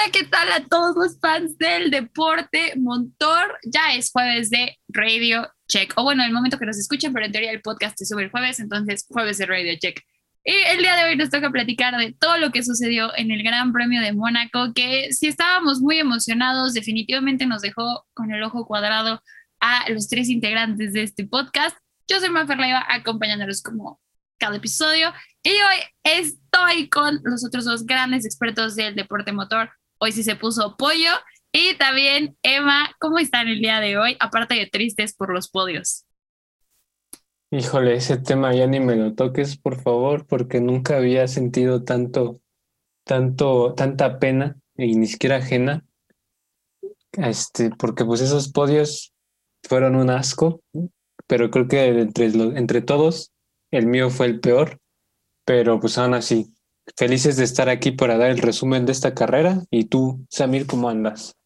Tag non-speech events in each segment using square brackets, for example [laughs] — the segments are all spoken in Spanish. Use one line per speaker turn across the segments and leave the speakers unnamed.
Hola, ¿qué tal a todos los fans del deporte motor? Ya es jueves de Radio Check. O bueno, el momento que nos escuchen, pero en teoría el podcast se sube el jueves, entonces jueves de Radio Check. Y el día de hoy nos toca platicar de todo lo que sucedió en el Gran Premio de Mónaco, que si estábamos muy emocionados, definitivamente nos dejó con el ojo cuadrado a los tres integrantes de este podcast. Yo soy Mafer Leiva, acompañándolos como cada episodio. Y hoy estoy con los otros dos grandes expertos del deporte motor. Hoy sí se puso pollo. Y también, Emma, ¿cómo están el día de hoy? Aparte de tristes por los podios.
Híjole, ese tema ya ni me lo toques, por favor, porque nunca había sentido tanto, tanto, tanta pena y ni siquiera ajena. Este, porque pues esos podios fueron un asco, pero creo que entre, entre todos el mío fue el peor, pero pues aún así, felices de estar aquí para dar el resumen de esta carrera. ¿Y tú, Samir, cómo andas?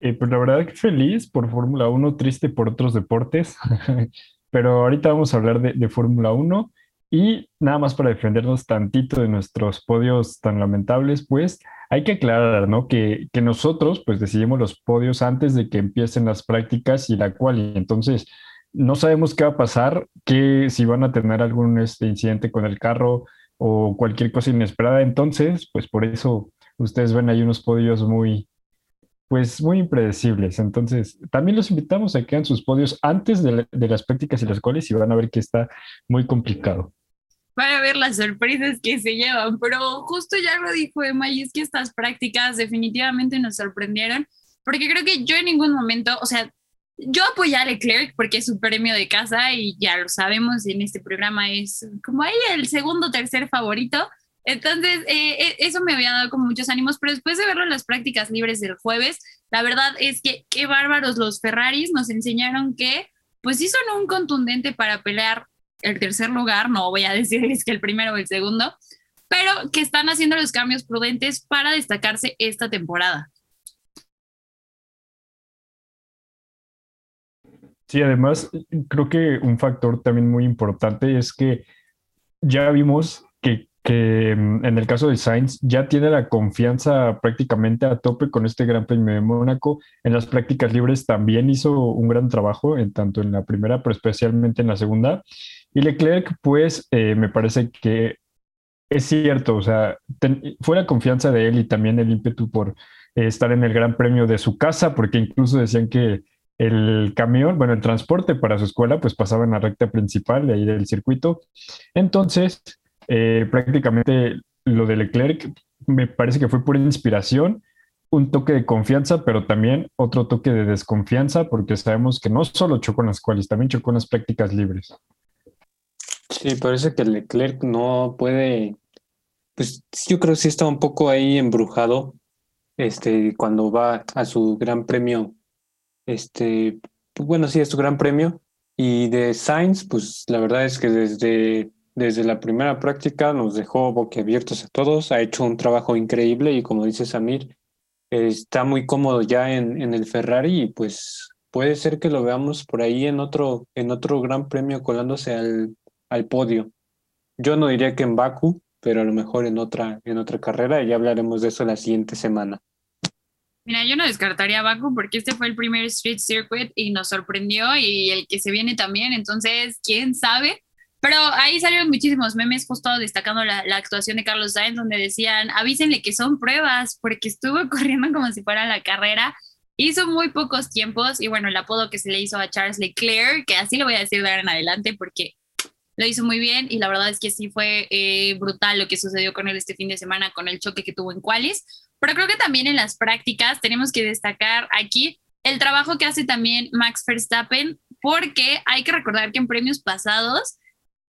Eh, pues la verdad que feliz por Fórmula 1, triste por otros deportes, [laughs] pero ahorita vamos a hablar de, de Fórmula 1 y nada más para defendernos tantito de nuestros podios tan lamentables, pues hay que aclarar, ¿no? Que, que nosotros pues decidimos los podios antes de que empiecen las prácticas y la cual, entonces no sabemos qué va a pasar, que si van a tener algún este, incidente con el carro o cualquier cosa inesperada. Entonces, pues por eso ustedes ven ahí unos podios muy, pues muy impredecibles. Entonces, también los invitamos a que hagan sus podios antes de, las prácticas y las cuales y van a ver que está muy complicado.
Van a ver las sorpresas que se llevan, pero justo ya lo dijo Emma, y es que estas prácticas definitivamente nos sorprendieron, porque creo que yo en ningún momento, o sea, yo apoyé a Leclerc porque es su premio de casa y ya lo sabemos, en este programa es como ahí el segundo tercer favorito. Entonces, eh, eh, eso me había dado como muchos ánimos, pero después de verlo en las prácticas libres del jueves, la verdad es que qué bárbaros los Ferraris nos enseñaron que, pues sí son un contundente para pelear el tercer lugar, no voy a decirles que el primero o el segundo, pero que están haciendo los cambios prudentes para destacarse esta temporada.
Sí, además, creo que un factor también muy importante es que ya vimos que, mm, en el caso de Sainz ya tiene la confianza prácticamente a tope con este Gran Premio de Mónaco. En las prácticas libres también hizo un gran trabajo, en tanto en la primera, pero especialmente en la segunda. Y Leclerc, pues, eh, me parece que es cierto, o sea, fue la confianza de él y también el ímpetu por eh, estar en el Gran Premio de su casa, porque incluso decían que el camión, bueno, el transporte para su escuela, pues pasaba en la recta principal de ahí del circuito. Entonces, eh, prácticamente lo de Leclerc me parece que fue por inspiración, un toque de confianza, pero también otro toque de desconfianza, porque sabemos que no solo chocó en las cuales, también chocó en las prácticas libres.
Sí, parece que Leclerc no puede, pues yo creo que sí está un poco ahí embrujado, este, cuando va a su gran premio este, pues bueno, sí, es su gran premio. Y de Sainz, pues la verdad es que desde, desde la primera práctica nos dejó boquiabiertos a todos, ha hecho un trabajo increíble y como dice Samir, está muy cómodo ya en, en el Ferrari y pues puede ser que lo veamos por ahí en otro, en otro gran premio colándose al, al podio. Yo no diría que en Baku, pero a lo mejor en otra, en otra carrera y ya hablaremos de eso la siguiente semana.
Mira, yo no descartaría a Baku porque este fue el primer Street Circuit y nos sorprendió y el que se viene también, entonces, quién sabe. Pero ahí salieron muchísimos memes justo destacando la, actuación de Carlos Sainz, donde decían, avísenle que son pruebas, porque estuvo [laughs] corriendo como si fuera la carrera. Hizo muy pocos tiempos y bueno, el apodo que se le hizo a Charles Leclerc, que así lo voy a decir de ahora en adelante porque lo hizo muy bien y la verdad es que sí fue eh, brutal lo que sucedió con él este fin de semana con el choque que tuvo en Qualis. Pero creo que también en las prácticas tenemos que destacar aquí el trabajo que hace también Max Verstappen, porque hay que recordar que en premios pasados,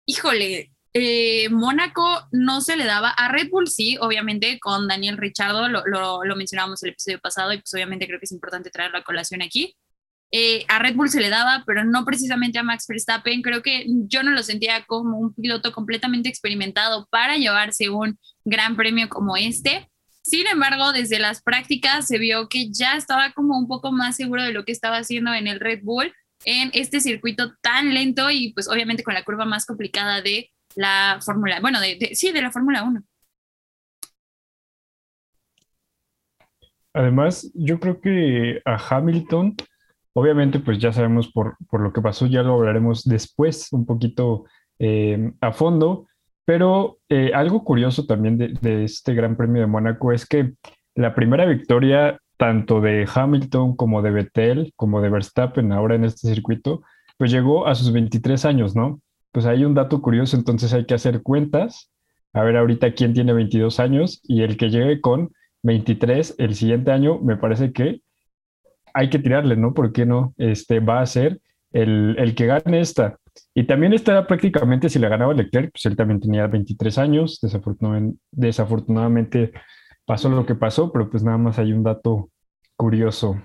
híjole, eh, Mónaco no se le daba a Red Bull, sí, obviamente con Daniel Richardo, lo, lo, mencionábamos el episodio pasado y pues obviamente creo que es importante traerlo a colación aquí. Eh, a Red Bull se le daba, pero no precisamente a Max Verstappen. Creo que yo no lo sentía como un piloto completamente experimentado para llevarse un gran premio como este. Sin embargo, desde las prácticas se vio que ya estaba como un poco más seguro de lo que estaba haciendo en el Red Bull en este circuito tan lento y pues obviamente con la curva más complicada de la Fórmula, bueno, de, sí, de la Fórmula 1.
Además, yo creo que a Hamilton, obviamente, pues ya sabemos por, por lo que pasó, ya lo hablaremos después un poquito eh, a fondo, pero eh, algo curioso también de, este Gran Premio de Mónaco es que la primera victoria tanto de Hamilton como de Vettel, como de Verstappen ahora en este circuito, pues llegó a sus 23 años, ¿no? Pues hay un dato curioso, entonces hay que hacer cuentas, a ver ahorita quién tiene 22 años y el que llegue con 23 el siguiente año, me parece que hay que tirarle, ¿no? ¿Por qué no? Este va a ser el, el que gane esta. Y también esta prácticamente, si le ganaba Leclerc, pues él también tenía 23 años, desafortunadamente, pasó lo que pasó, pero pues nada más hay un dato curioso.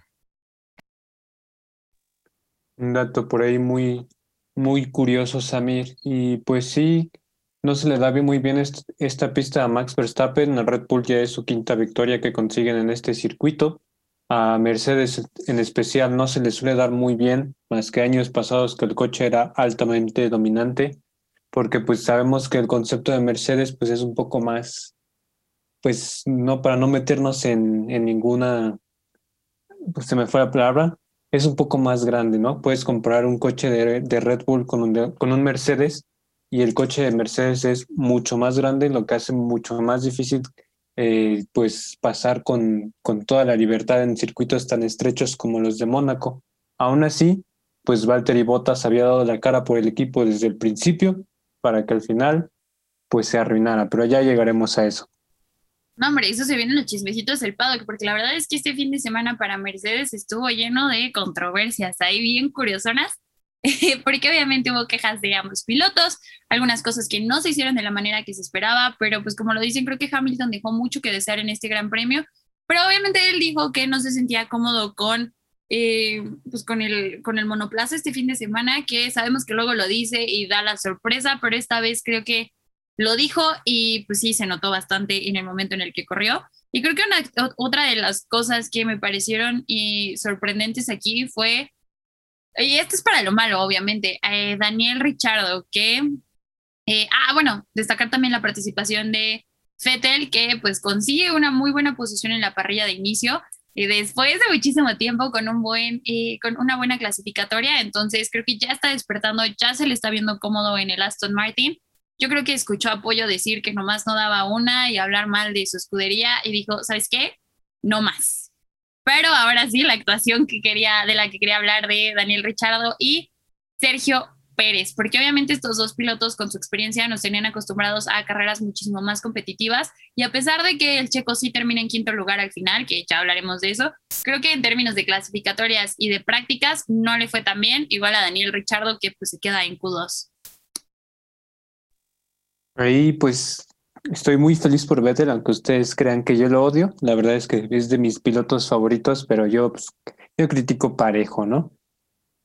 Un dato por ahí muy, muy curioso, Samir. Y pues sí, no se le da muy bien esta pista a Max Verstappen. A Red Bull ya es su quinta victoria que consiguen en este circuito. A Mercedes en especial no se le suele dar muy bien, más que años pasados que el coche era altamente dominante, porque pues sabemos que el concepto de Mercedes pues es un poco más pues no, para no meternos en, ninguna, pues se me fue la palabra, es un poco más grande, ¿no? Puedes comprar un coche de, de Red Bull con un, con un Mercedes y el coche de Mercedes es mucho más grande, lo que hace mucho más difícil eh, pues pasar con, con toda la libertad en circuitos tan estrechos como los de Mónaco. Aún así, pues Valtteri Bottas había dado la cara por el equipo desde el principio para que al final pues se arruinara, pero ya llegaremos a eso.
No, hombre, eso se viene en los chismecitos del paddock, porque la verdad es que este fin de semana para Mercedes estuvo lleno de controversias ahí bien curiosonas, [laughs] porque obviamente hubo quejas de ambos pilotos, algunas cosas que no se hicieron de la manera que se esperaba, pero pues como lo dicen, creo que Hamilton dejó mucho que desear en este gran premio, pero obviamente él dijo que no se sentía cómodo con, eh, pues con, el, con el monoplaza este fin de semana, que sabemos que luego lo dice y da la sorpresa, pero esta vez creo que lo dijo y pues sí, se notó bastante en el momento en el que corrió. Y creo que una, otra de las cosas que me parecieron y sorprendentes aquí fue, y esto es para lo malo, obviamente, eh, Daniel Richardo, que, eh, ah, bueno, destacar también la participación de Fettel, que pues consigue una muy buena posición en la parrilla de inicio, y después de muchísimo tiempo con un buen eh, con una buena clasificatoria entonces creo que ya está despertando ya se le está viendo cómodo en el Aston Martin yo creo que escuchó apoyo decir que nomás no daba una y hablar mal de su escudería y dijo, ¿sabes qué? No más. Pero ahora sí, la actuación que quería, de la que quería hablar de Daniel Richardo y Sergio Pérez, porque obviamente estos dos pilotos con su experiencia nos tenían acostumbrados a carreras muchísimo más competitivas y a pesar de que el checo sí termina en quinto lugar al final, que ya hablaremos de eso, creo que en términos de clasificatorias y de prácticas no le fue tan bien, igual a Daniel Richardo que pues se queda en Q2.
Ahí pues estoy muy feliz por Vettel, aunque ustedes crean que yo lo odio. La verdad es que es de mis pilotos favoritos, pero yo, pues, yo critico parejo, ¿no?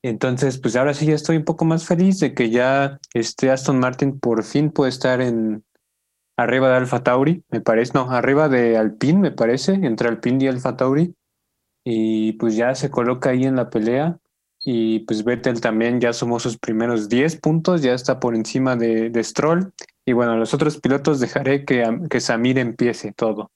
Entonces, pues ahora sí ya estoy un poco más feliz de que ya este Aston Martin por fin puede estar en arriba de Alfa Tauri, me parece, no, arriba de Alpine, me parece, entre Alpine y Alfa Tauri. Y pues ya se coloca ahí en la pelea. Y pues Vettel también ya sumó sus primeros 10 puntos, ya está por encima de, de Stroll. Y bueno, los otros pilotos dejaré que, que Samir empiece todo.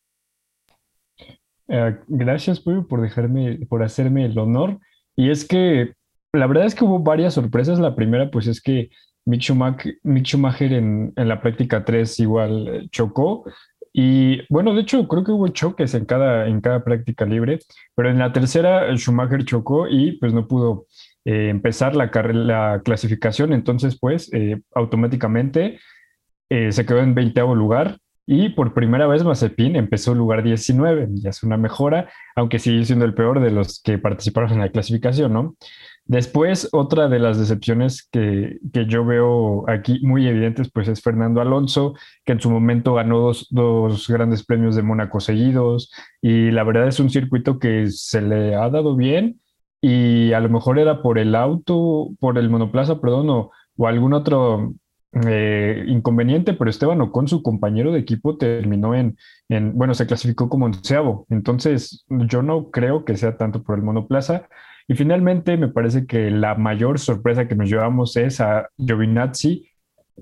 Eh, gracias, Puyo, por dejarme, por hacerme el honor. Y es que la verdad es que hubo varias sorpresas. La primera, pues es que Mick Schumacher, en, en, la práctica 3 igual eh, chocó. Y bueno, de hecho, creo que hubo choques en cada, en cada práctica libre, pero en la tercera Schumacher chocó y pues no pudo eh, empezar la, la clasificación. Entonces, pues automáticamente eh, se quedó en 20 lugar y por primera vez Mazepin empezó lugar 19, ya es una mejora, aunque sigue siendo el peor de los que participaron en la clasificación, ¿no? Después, otra de las decepciones que, que, yo veo aquí muy evidentes, pues es Fernando Alonso, que en su momento ganó dos, dos, grandes premios de Mónaco seguidos, y la verdad es un circuito que se le ha dado bien, y a lo mejor era por el auto, por el monoplaza, perdón, o, o algún otro eh, inconveniente, pero Esteban Ocon, su compañero de equipo, terminó en, en, bueno, se clasificó como onceavo. Entonces, yo no creo que sea tanto por el monoplaza. Y finalmente, me parece que la mayor sorpresa que nos llevamos es a Giovinazzi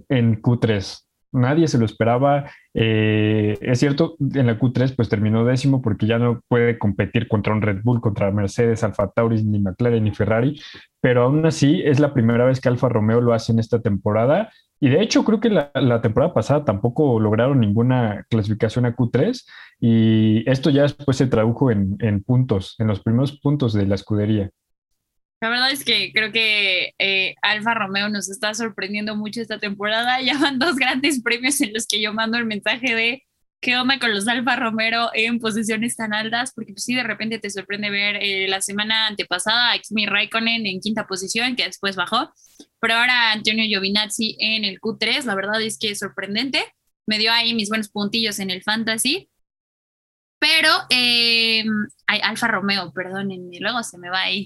en Q3. nadie se lo esperaba. Eh, es cierto, en la Q3 pues terminó décimo porque ya no puede competir contra un Red Bull, contra Mercedes, Alfa Tauri, ni McLaren, ni Ferrari, pero aún así es la primera vez que Alfa Romeo lo hace en esta temporada. Y de hecho creo que la, temporada pasada tampoco lograron ninguna clasificación a Q3 y esto ya después se tradujo en puntos, en los primeros puntos de la escudería.
La verdad es que creo que eh, Alfa Romeo nos está sorprendiendo mucho esta temporada. [laughs] Ya van dos grandes premios en los que yo mando el mensaje de qué onda con los Alfa Romeo en posiciones tan altas, porque pues sí, de repente te sorprende ver eh, la semana antepasada a Kimi Raikkonen en quinta posición, que después bajó, pero ahora Antonio Giovinazzi en el Q3, la verdad es que es sorprendente. Me dio ahí mis buenos puntillos en el fantasy. Pero, eh, Alfa Romeo, perdónenme, luego se me va ahí.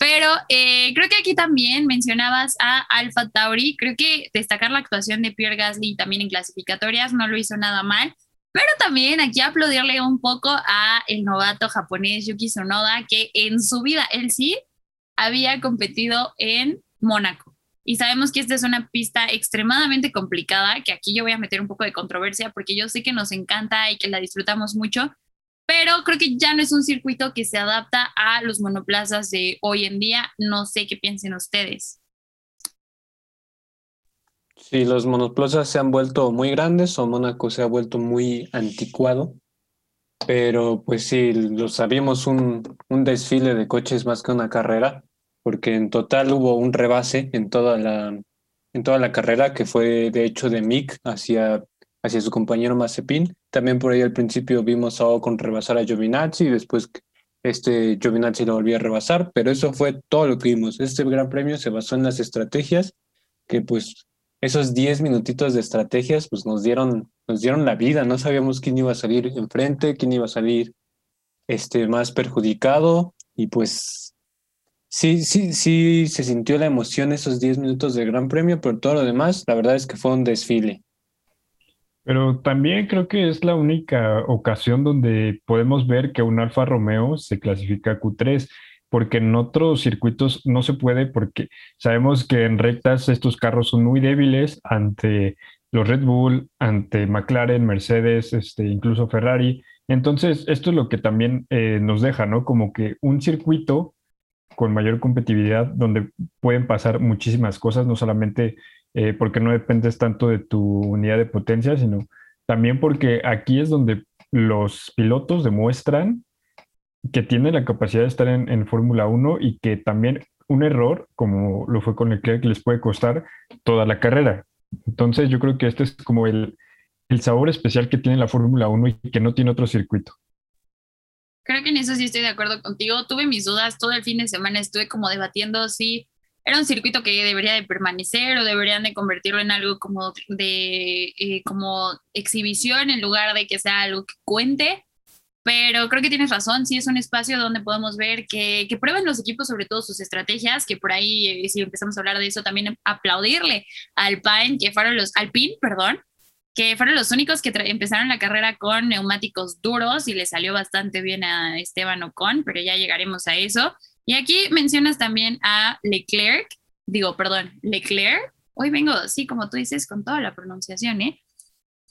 Pero eh, creo que aquí también mencionabas a Alpha Tauri. Creo que destacar la actuación de Pierre Gasly también en clasificatorias no lo hizo nada mal. Pero también aquí aplaudirle un poco a el novato japonés Yuki Tsunoda, que en su vida él sí había competido en Mónaco. Y sabemos que esta es una pista extremadamente complicada, que aquí yo voy a meter un poco de controversia porque yo sé que nos encanta y que la disfrutamos mucho, pero creo que ya no es un circuito que se adapta a los monoplazas de hoy en día. No sé qué piensen ustedes.
Sí, los monoplazas se han vuelto muy grandes o Mónaco se ha vuelto muy anticuado, pero pues sí, lo sabíamos un, un desfile de coches más que una carrera, porque en total hubo un rebase en toda la, en toda la carrera que fue de hecho de Mick hacia hacia su compañero Mazepin. También por ahí al principio vimos a Ocon rebasar a Giovinazzi y después este Giovinazzi lo volvió a rebasar, pero eso fue todo lo que vimos. Este gran premio se basó en las estrategias que pues esos 10 minutitos de estrategias pues nos dieron, nos dieron la vida, no sabíamos quién iba a salir enfrente, quién iba a salir este, más perjudicado y pues sí, sí, sí se sintió la emoción esos 10 minutos del Gran Premio, pero todo lo demás, la verdad es que fue un desfile.
Pero también creo que es la única ocasión donde podemos ver que un Alfa Romeo se clasifica a Q3, porque en otros circuitos no se puede, porque sabemos que en rectas estos carros son muy débiles ante los Red Bull, ante McLaren, Mercedes, este, incluso Ferrari. Entonces, esto es lo que también eh, nos deja, ¿no? Como que un circuito con mayor competitividad donde pueden pasar muchísimas cosas, no solamente eh, porque no dependes tanto de tu unidad de potencia, sino también porque aquí es donde los pilotos demuestran que tienen la capacidad de estar en, Fórmula 1 y que también un error, como lo fue con Leclerc, les puede costar toda la carrera. Entonces yo creo que este es como el, el sabor especial que tiene la Fórmula 1 y que no tiene otro circuito.
Creo que en eso sí estoy de acuerdo contigo. Tuve mis dudas todo el fin de semana, estuve como debatiendo si era un circuito que debería de permanecer o deberían de convertirlo en algo como de eh, como exhibición en lugar de que sea algo que cuente. Pero creo que tienes razón, sí es un espacio donde podemos ver que, que prueben los equipos sobre todo sus estrategias, que por ahí, eh, si empezamos a hablar de eso, también aplaudirle al Alpine, que fueron los, Alpine, perdón, que fueron los únicos que empezaron la carrera con neumáticos duros y le salió bastante bien a Esteban Ocon, pero ya llegaremos a eso. Y aquí mencionas también a Leclerc, digo, perdón, Leclerc. Hoy vengo, sí, como tú dices, con toda la pronunciación, ¿eh?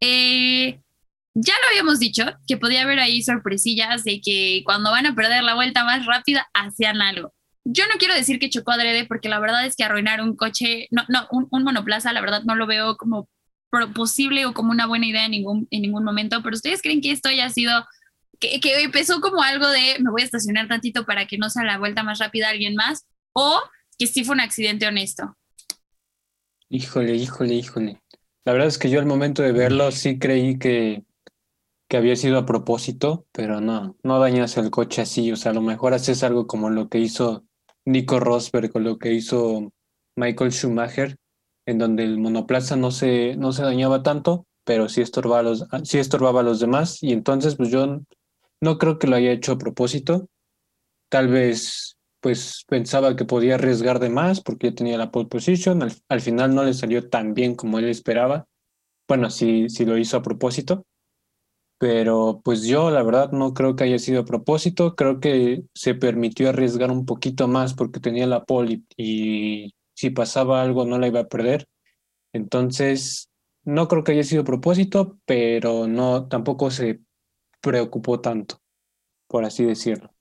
¿eh? ya lo habíamos dicho, que podía haber ahí sorpresillas de que cuando van a perder la vuelta más rápida, hacían algo. Yo no quiero decir que chocó adrede, porque la verdad es que arruinar un coche, no, no, un, un monoplaza, la verdad no lo veo como posible o como una buena idea en ningún, en ningún momento, pero ustedes creen que esto haya sido que, empezó como algo de me voy a estacionar tantito para que no sea la vuelta más rápida alguien más, o que sí fue un accidente honesto.
Híjole, híjole, híjole. La verdad es que yo al momento de verlo sí creí que, que había sido a propósito, pero no, no dañas el coche así. O sea, a lo mejor haces algo como lo que hizo Nico Rosberg o lo que hizo Michael Schumacher, en donde el monoplaza no se, no se dañaba tanto, pero sí estorbaba, los, sí estorbaba a los demás. Y entonces, pues yo no creo que lo haya hecho a propósito. Tal vez pues pensaba que podía arriesgar de más porque ya tenía la pole position. Al, final no le salió tan bien como él esperaba. Bueno, sí lo hizo a propósito. Pero pues yo la verdad no creo que haya sido a propósito. Creo que se permitió arriesgar un poquito más porque tenía la pole y, y si pasaba algo no la iba a perder. Entonces, no creo que haya sido propósito, pero no tampoco se preocupó tanto, por así decirlo.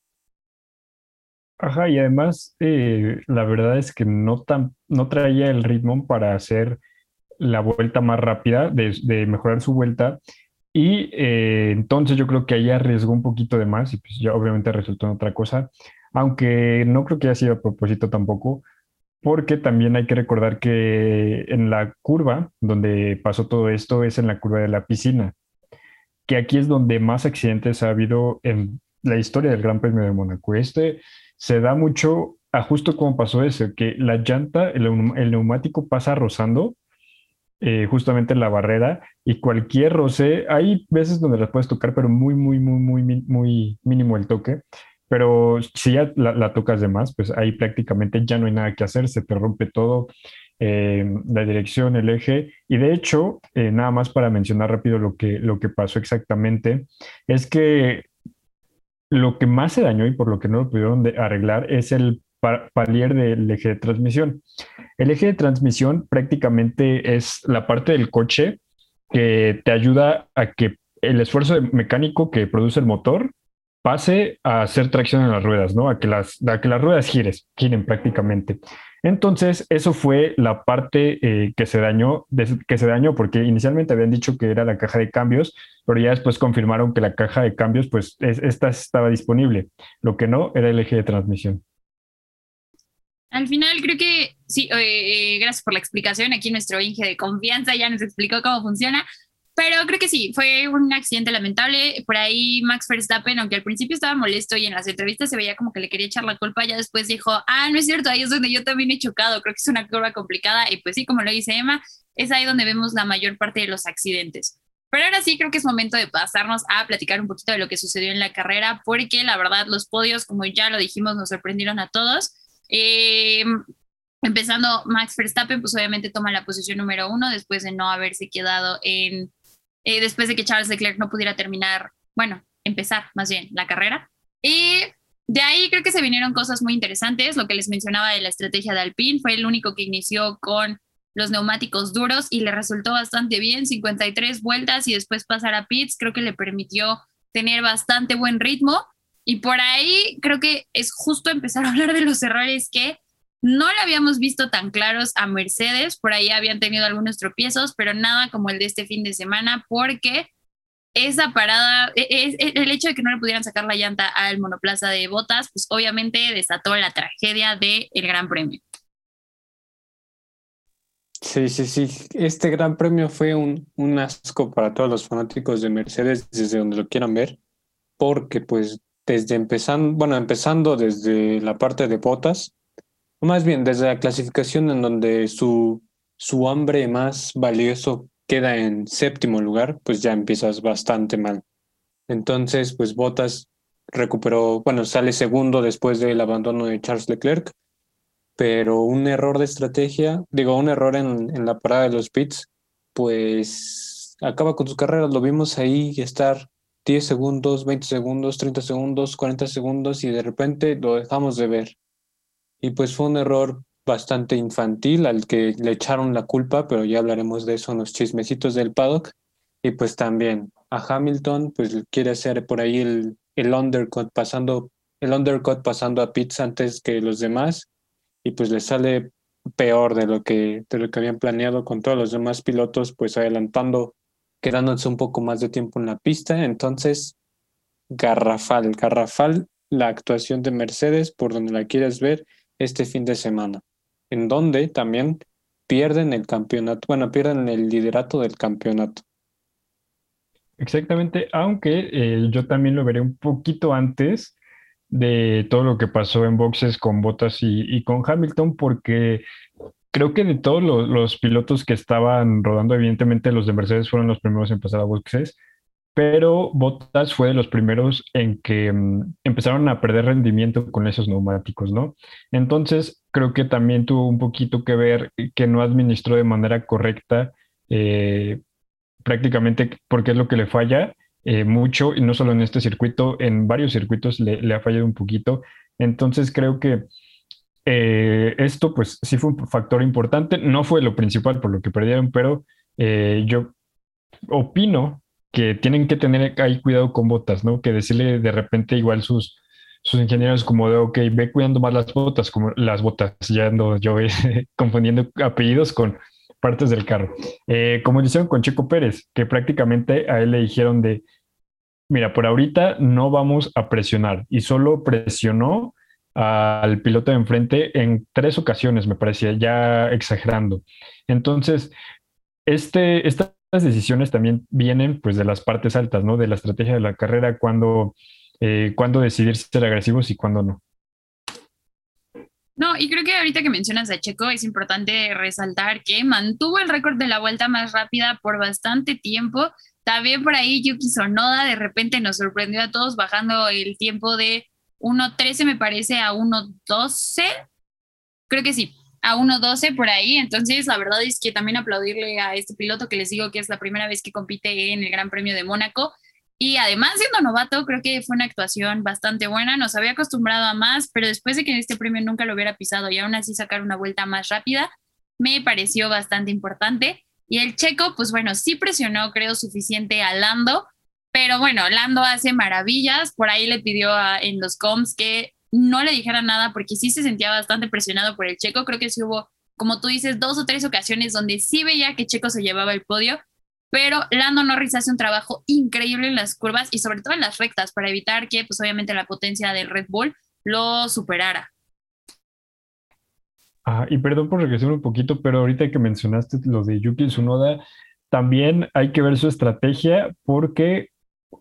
Ajá, y además eh, la verdad es que no, tan, no traía el ritmo para hacer la vuelta más rápida, de, mejorar su vuelta. Y eh, entonces yo creo que ahí arriesgó un poquito de más y pues ya obviamente resultó en otra cosa, aunque no creo que haya sido a propósito tampoco, porque también hay que recordar que en la curva donde pasó todo esto es en la curva de la piscina, que aquí es donde más accidentes ha habido en la historia del Gran Premio de Mónaco. Este se da mucho a justo como pasó eso, que la llanta, el, neumático pasa rozando eh, justamente la barrera y cualquier roce, hay veces donde las puedes tocar, pero muy, muy, muy, muy, muy mínimo el toque. Pero si ya la, tocas de más, pues ahí prácticamente ya no hay nada que hacer, se te rompe todo, eh, la dirección, el eje. Y de hecho, eh, nada más para mencionar rápido lo que, lo que pasó exactamente, es que lo que más se dañó y por lo que no lo pudieron arreglar es el palier del eje de transmisión. El eje de transmisión prácticamente es la parte del coche que te ayuda a que el esfuerzo mecánico que produce el motor pase a hacer tracción en las ruedas, ¿no? A que las, a que las ruedas gires, giren prácticamente. Entonces, eso fue la parte eh, que se dañó, que se dañó porque inicialmente habían dicho que era la caja de cambios, pero ya después confirmaron que la caja de cambios, pues esta estaba disponible. Lo que no era el eje de transmisión.
Al final creo que sí, eh, eh, gracias por la explicación. Aquí nuestro Inge de confianza ya nos explicó cómo funciona. Pero creo que sí, fue un accidente lamentable. Por ahí Max Verstappen, aunque al principio estaba molesto y en las entrevistas se veía como que le quería echar la culpa, ya después dijo, ah, no es cierto, ahí es donde yo también he chocado, creo que es una curva complicada. Y pues sí, como lo dice Emma, es ahí donde vemos la mayor parte de los accidentes. Pero ahora sí creo que es momento de pasarnos a platicar un poquito de lo que sucedió en la carrera, porque la verdad los podios, como ya lo dijimos, nos sorprendieron a todos. Eh, empezando Max Verstappen, pues obviamente toma la posición número uno después de no haberse quedado en eh, después de que Charles Leclerc no pudiera terminar, bueno, empezar más bien la carrera. Y de ahí creo que se vinieron cosas muy interesantes. Lo que les mencionaba de la estrategia de Alpine fue el único que inició con los neumáticos duros y le resultó bastante bien, 53 vueltas y después pasar a pits, creo que le permitió tener bastante buen ritmo. Y por ahí creo que es justo empezar a hablar de los errores que no le habíamos visto tan claros a Mercedes, por ahí habían tenido algunos tropiezos, pero nada como el de este fin de semana, porque esa parada, e, e, e, el hecho de que no le pudieran sacar la llanta al monoplaza de botas, pues obviamente desató la tragedia del Gran Premio.
Sí, sí, sí. Este Gran Premio fue un, un asco para todos los fanáticos de Mercedes desde donde lo quieran ver, porque pues desde empezando, bueno, empezando desde la parte de botas, más bien, desde la clasificación en donde su, su hombre más valioso queda en séptimo lugar, pues ya empiezas bastante mal. Entonces, pues Bottas recuperó, bueno, sale segundo después del abandono de Charles Leclerc, pero un error de estrategia, digo, un error en, en la parada de los pits, pues acaba con sus carreras. Lo vimos ahí estar 10 segundos, 20 segundos, 30 segundos, 40 segundos y de repente lo dejamos de ver. Y pues fue un error bastante infantil al que le echaron la culpa, pero ya hablaremos de eso en los chismecitos del paddock. Y pues también a Hamilton, pues quiere hacer por ahí el, el undercut pasando, el undercut pasando a Pitts antes que los demás, y pues le sale peor de lo que, de lo que habían planeado con todos los demás pilotos, pues adelantando, quedándose un poco más de tiempo en la pista. Entonces, garrafal, garrafal la actuación de Mercedes, por donde la quieras ver, este fin de semana, en donde también pierden el campeonato, bueno, pierden el liderato del campeonato.
Exactamente, aunque eh, yo también lo veré un poquito antes de todo lo que pasó en boxes con Bottas y, con Hamilton, porque creo que de todos los, los, pilotos que estaban rodando, evidentemente los de Mercedes fueron los primeros en pasar a boxes, pero Bottas fue de los primeros en que mm, empezaron a perder rendimiento con esos neumáticos, ¿no? Entonces, creo que también tuvo un poquito que ver que no administró de manera correcta eh, prácticamente porque es lo que le falla eh, mucho, y no solo en este circuito, en varios circuitos le, ha fallado un poquito. Entonces, creo que eh, esto, pues sí fue un factor importante, no fue lo principal por lo que perdieron, pero eh, yo opino que tienen que tener ahí cuidado con botas, ¿no? Que decirle de repente igual sus, sus ingenieros como de, ok, ve cuidando más las botas, como las botas, ya ando yo [laughs] confundiendo apellidos con partes del carro. Eh, como hicieron con Checo Pérez, que prácticamente a él le dijeron de, mira, por ahorita no vamos a presionar y solo presionó al piloto de enfrente en tres ocasiones, me parecía, ya exagerando. Entonces, este, estas decisiones también vienen pues de las partes altas, ¿no? De la estrategia de la carrera, cuando, eh, decidir ser agresivos y cuándo no.
No, y creo que ahorita que mencionas a Checo es importante resaltar que mantuvo el récord de la vuelta más rápida por bastante tiempo. También por ahí Yuki Sonoda de repente nos sorprendió a todos bajando el tiempo de 1.13 me parece a 1.12. Creo que sí, a 1.12 por ahí. Entonces, la verdad es que también aplaudirle a este piloto que les digo que es la primera vez que compite en el Gran Premio de Mónaco. Y además, siendo novato, creo que fue una actuación bastante buena. Nos había acostumbrado a más, pero después de que en este premio nunca lo hubiera pisado y aún así sacar una vuelta más rápida, me pareció bastante importante. Y el checo, pues bueno, sí presionó, creo, suficiente a Lando, pero bueno, Lando hace maravillas. Por ahí le pidió en los coms que no le dijera nada porque sí se sentía bastante presionado por el checo. Creo que sí hubo, como tú dices, dos o tres ocasiones donde sí veía que Checo se llevaba el podio pero Lando Norris hace un trabajo increíble en las curvas y sobre todo en las rectas para evitar que, pues obviamente, la potencia del Red Bull lo superara.
Ah, y perdón por regresar un poquito, pero ahorita que mencionaste lo de Yuki Tsunoda, también hay que ver su estrategia porque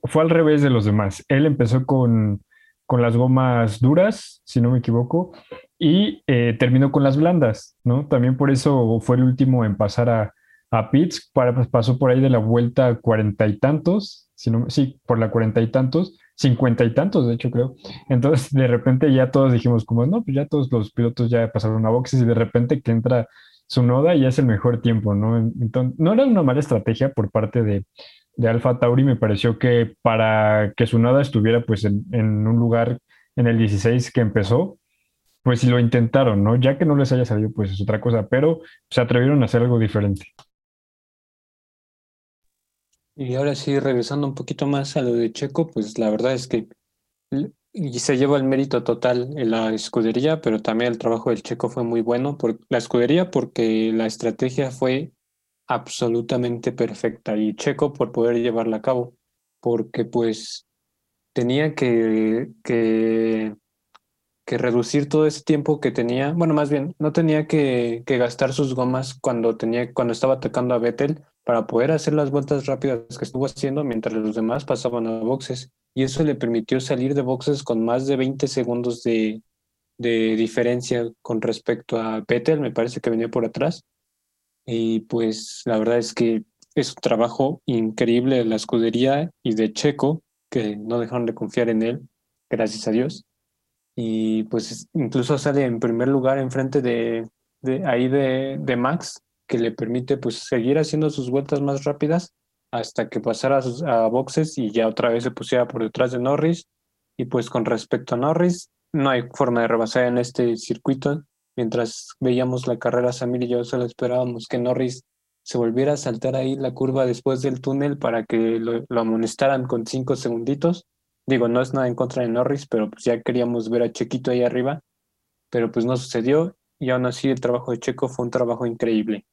fue al revés de los demás. Él empezó con, con las gomas duras, si no me equivoco, y eh, terminó con las blandas, ¿no? También por eso fue el último en pasar a, a Pitts, para, pues, pasó por ahí de la vuelta cuarenta y tantos, si sí, por la cuarenta y tantos, cincuenta y tantos, de hecho, creo. Entonces, de repente ya todos dijimos, como, no, pues ya todos los pilotos ya pasaron a boxes y de repente que entra su noda y es el mejor tiempo, ¿no? Entonces, no era una mala estrategia por parte de, de Alfa Tauri, me pareció que para que su noda estuviera pues en, en un lugar en el 16 que empezó, pues si lo intentaron, ¿no? Ya que no les haya salido, pues es otra cosa, pero se atrevieron a hacer algo diferente.
Y ahora sí, regresando un poquito más a lo de Checo, pues la verdad es que y se lleva el mérito total en la escudería, pero también el trabajo del Checo fue muy bueno por la escudería porque la estrategia fue absolutamente perfecta y Checo por poder llevarla a cabo, porque pues tenía que, que, reducir todo ese tiempo que tenía, bueno, más bien, no tenía que, que gastar sus gomas cuando, tenía, cuando estaba atacando a Vettel, para poder hacer las vueltas rápidas que estuvo haciendo mientras los demás pasaban a boxes. Y eso le permitió salir de boxes con más de 20 segundos de, de diferencia con respecto a Vettel, me parece que venía por atrás. Y pues la verdad es que es un trabajo increíble de la escudería y de Checo, que no dejaron de confiar en él, gracias a Dios. Y pues incluso sale en primer lugar enfrente de, de ahí de, de Max, que le permite pues seguir haciendo sus vueltas más rápidas hasta que pasara a, boxes y ya otra vez se pusiera por detrás de Norris. Y pues con respecto a Norris, no hay forma de rebasar en este circuito. Mientras veíamos la carrera, Samir y yo solo esperábamos que Norris se volviera a saltar ahí la curva después del túnel para que lo, lo amonestaran con cinco segunditos. Digo, no es nada en contra de Norris, pero pues ya queríamos ver a Chequito ahí arriba, pero pues no sucedió y aún así el trabajo de Checo fue un trabajo increíble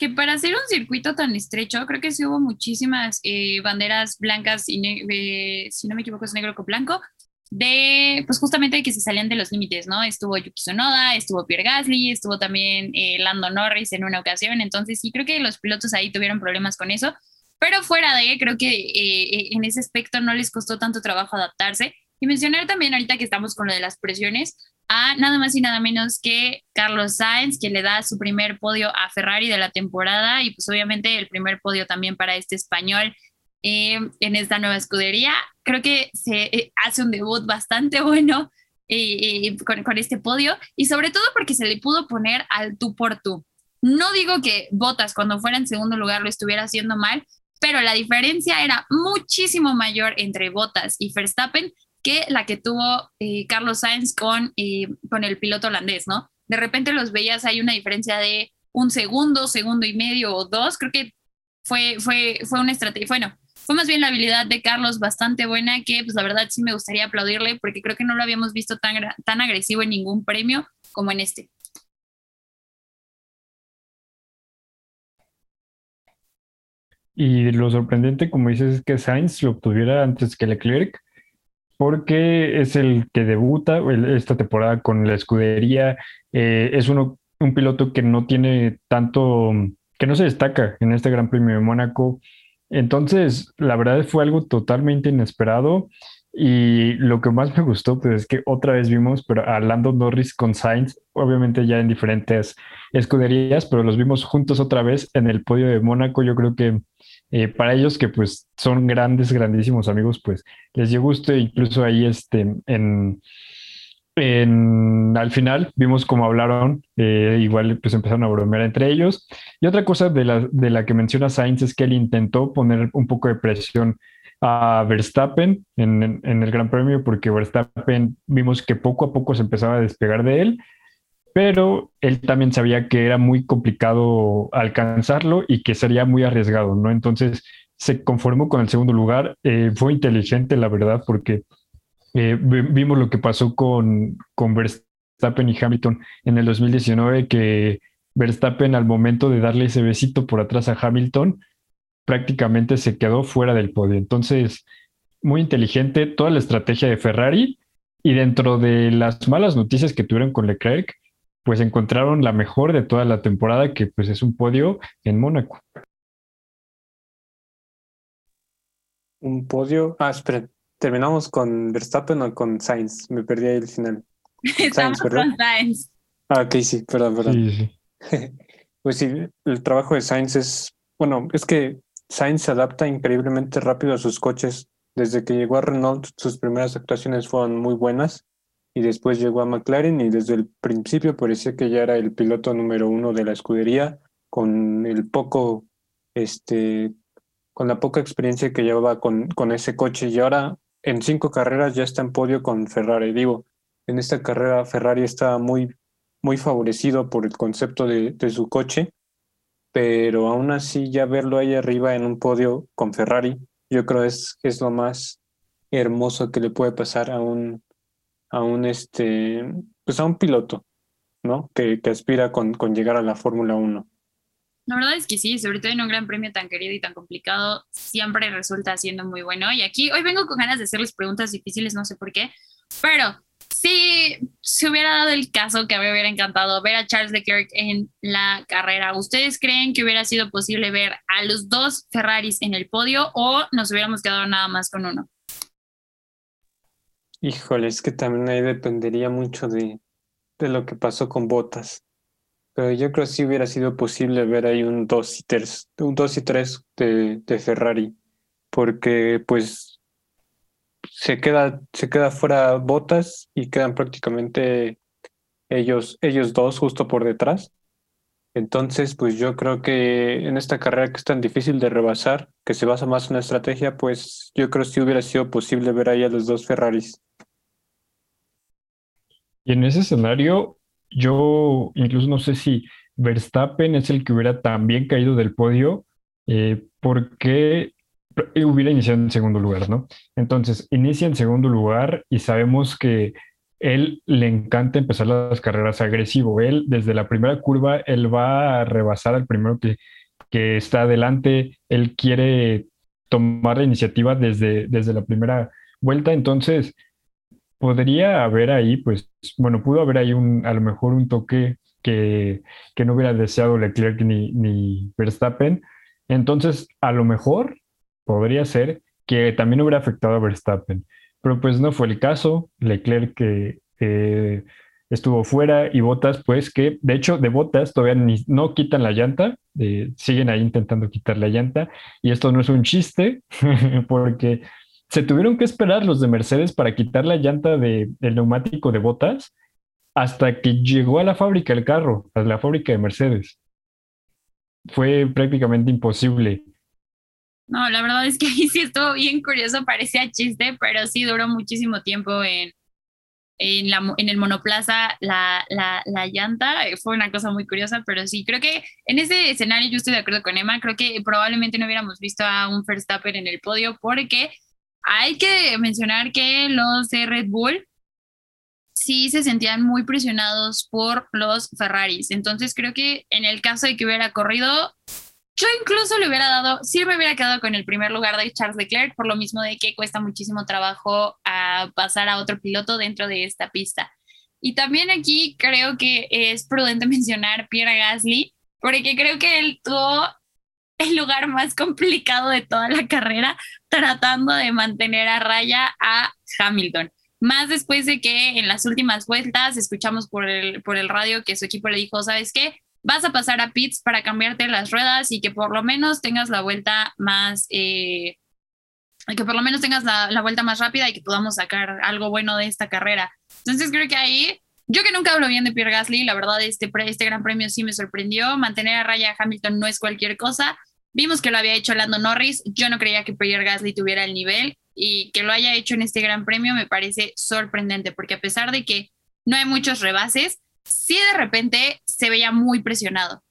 que para hacer un circuito tan estrecho, creo que sí hubo muchísimas eh, banderas blancas y, si no me equivoco, es negro con blanco, de, pues justamente que se salían de los límites, ¿no? Estuvo Yuki Tsunoda, estuvo Pierre Gasly, estuvo también eh, Lando Norris en una ocasión, entonces sí creo que los pilotos ahí tuvieron problemas con eso, pero fuera de, creo que eh, en ese aspecto no les costó tanto trabajo adaptarse. Y mencionar también ahorita que estamos con lo de las presiones, a nada más y nada menos que Carlos Sainz, que le da su primer podio a Ferrari de la temporada y pues obviamente el primer podio también para este español eh, en esta nueva escudería. Creo que se eh, hace un debut bastante [laughs] bueno con, con, este podio y sobre todo porque se le pudo poner al tú por tú. No digo que Bottas cuando fuera en segundo lugar lo estuviera haciendo mal, pero la diferencia era muchísimo mayor entre Bottas y Verstappen que la que tuvo eh, Carlos Sainz con, eh, con el piloto holandés, ¿no? De repente los veías, hay una diferencia de un segundo, segundo y medio o dos. Creo que fue, fue, fue una estrategia, bueno, fue más bien la habilidad de Carlos bastante buena que pues la verdad sí me gustaría aplaudirle porque creo que no lo habíamos visto tan, tan agresivo en ningún premio como en este.
Y lo sorprendente, como dices, es que Sainz lo obtuviera antes que Leclerc, porque es el que debuta esta temporada con la escudería. Eh, es uno, un piloto que no tiene tanto, que no se destaca en este Gran Premio de Mónaco. Entonces, la verdad fue algo totalmente inesperado. Y lo que más me gustó, pues es que otra vez vimos pero a Lando Norris con Sainz, obviamente ya en diferentes escuderías, pero los vimos juntos otra vez en el podio de Mónaco. Yo creo que eh, para ellos que pues son grandes, grandísimos amigos, pues les dio gusto, incluso ahí este, en, al final vimos cómo hablaron, eh, igual pues empezaron a bromear entre ellos. Y otra cosa de la, de la que menciona Sainz es que él intentó poner un poco de presión a Verstappen en, en, el Gran Premio, porque Verstappen vimos que poco a poco se empezaba a despegar de él pero él también sabía que era muy complicado alcanzarlo y que sería muy arriesgado, ¿no? Entonces se conformó con el segundo lugar. Eh, fue inteligente, la verdad, porque eh, vimos lo que pasó con, con Verstappen y Hamilton en el 2019, que Verstappen al momento de darle ese besito por atrás a Hamilton, prácticamente se quedó fuera del podio. Entonces, muy inteligente toda la estrategia de Ferrari. Y dentro de las malas noticias que tuvieron con Leclerc, pues encontraron la mejor de toda la temporada, que pues es un podio en Mónaco.
Un podio. Ah, espera, ¿terminamos con Verstappen o con Sainz? Me perdí ahí el final. [laughs]
Estamos con Sainz.
Ah, ok, sí, perdón, perdón. Sí, sí. [laughs] pues sí, el trabajo de Sainz es, bueno, es que Sainz se adapta increíblemente rápido a sus coches. Desde que llegó a Renault, sus primeras actuaciones fueron muy buenas y después llegó a McLaren y desde el principio parecía que ya era el piloto número uno de la escudería con el poco, este, con la poca experiencia que llevaba con, con ese coche y ahora en cinco carreras ya está en podio con Ferrari. Digo, en esta carrera Ferrari está muy, muy favorecido por el concepto de, de su coche, pero aún así ya verlo ahí arriba en un podio con Ferrari, yo creo es, es lo más hermoso que le puede pasar a un, a un este, pues a un piloto, ¿no? Que, que aspira con, con llegar a la Fórmula 1.
La verdad es que sí, sobre todo en un gran premio tan querido y tan complicado, siempre resulta siendo muy bueno. Y aquí hoy vengo con ganas de hacerles preguntas difíciles, no sé por qué, pero si se hubiera dado el caso que me hubiera encantado ver a Charles Leclerc en la carrera, ¿ustedes creen que hubiera sido posible ver a los dos Ferraris en el podio o nos hubiéramos quedado nada más con uno?
Híjole, es que también ahí dependería mucho de, de lo que pasó con Botas. Pero yo creo que sí hubiera sido posible ver ahí un 2 y 3, un 2 y 3 de, de Ferrari, porque pues se queda, se queda fuera Botas y quedan prácticamente ellos, ellos dos justo por detrás. Entonces, pues yo creo que en esta carrera que es tan difícil de rebasar, que se basa más en la estrategia, pues yo creo que sí hubiera sido posible ver ahí a los dos Ferraris.
Y en ese escenario, yo incluso no sé si Verstappen es el que hubiera también caído del podio, eh, porque hubiera iniciado en segundo lugar, ¿no? Entonces, inicia en segundo lugar y sabemos que él le encanta empezar las carreras agresivo. Él, desde la primera curva, él va a rebasar al primero que, que está adelante. Él quiere tomar la iniciativa desde, desde la primera vuelta. Entonces, podría haber ahí, pues, bueno, pudo haber ahí un, a lo mejor un toque que, que no hubiera deseado Leclerc ni, ni Verstappen. Entonces, a lo mejor podría ser que también hubiera afectado a Verstappen pero pues no fue el caso. Leclerc que eh, estuvo fuera y Botas, pues que de hecho de Botas todavía ni, no quitan la llanta, eh, siguen ahí intentando quitar la llanta y esto no es un chiste [laughs] porque se tuvieron que esperar los de Mercedes para quitar la llanta de, del neumático de Botas hasta que llegó a la fábrica el carro, a la fábrica de Mercedes. Fue prácticamente imposible.
No, la verdad es que [laughs] ahí sí estuvo bien curioso, parecía chiste, pero sí duró muchísimo tiempo en, en, la, en el monoplaza la, la, la, llanta. Fue una cosa muy curiosa, pero sí, creo que en ese escenario yo estoy de acuerdo con Emma. Creo que probablemente no hubiéramos visto a un Verstappen en el podio porque hay que mencionar que los de Red Bull sí se sentían muy presionados por los Ferraris. Entonces creo que en el caso de que hubiera corrido, yo incluso le hubiera dado, sí me hubiera quedado con el primer lugar de Charles Leclerc, por lo mismo de que cuesta muchísimo trabajo a pasar a otro piloto dentro de esta pista. Y también aquí creo que es prudente [laughs] mencionar Pierre Gasly, porque creo que él tuvo el lugar más complicado de toda la carrera tratando de mantener a raya a Hamilton más después de que en las últimas vueltas escuchamos por el, por el radio que su equipo le dijo, ¿sabes qué? Vas a pasar a pits para cambiarte las ruedas y que por lo menos tengas la vuelta más, eh, que por lo menos tengas la, vuelta más rápida y que podamos sacar algo bueno de esta carrera. Entonces creo que ahí, yo que nunca hablo bien de Pierre Gasly, la verdad este, este gran premio sí me sorprendió, mantener a raya a Hamilton no es cualquier cosa. Vimos que lo había hecho Lando Norris, yo no creía que Pierre Gasly tuviera el nivel y que lo haya hecho en este gran premio me parece sorprendente, porque a pesar de que no hay muchos rebases, sí de repente se veía muy presionado.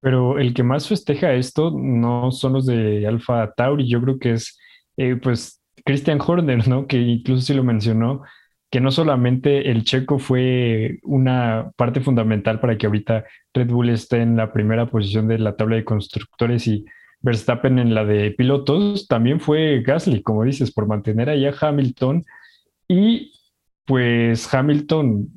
Pero el que más festeja esto no son los de Alfa Tauri, yo creo que es eh, pues Christian Horner, ¿no? Que incluso sí lo mencionó, que no solamente el checo fue una parte fundamental para que ahorita Red Bull esté en la primera posición de la tabla de constructores y Verstappen en la de pilotos, también fue Gasly, como dices, por mantener ahí a Hamilton. Y pues Hamilton,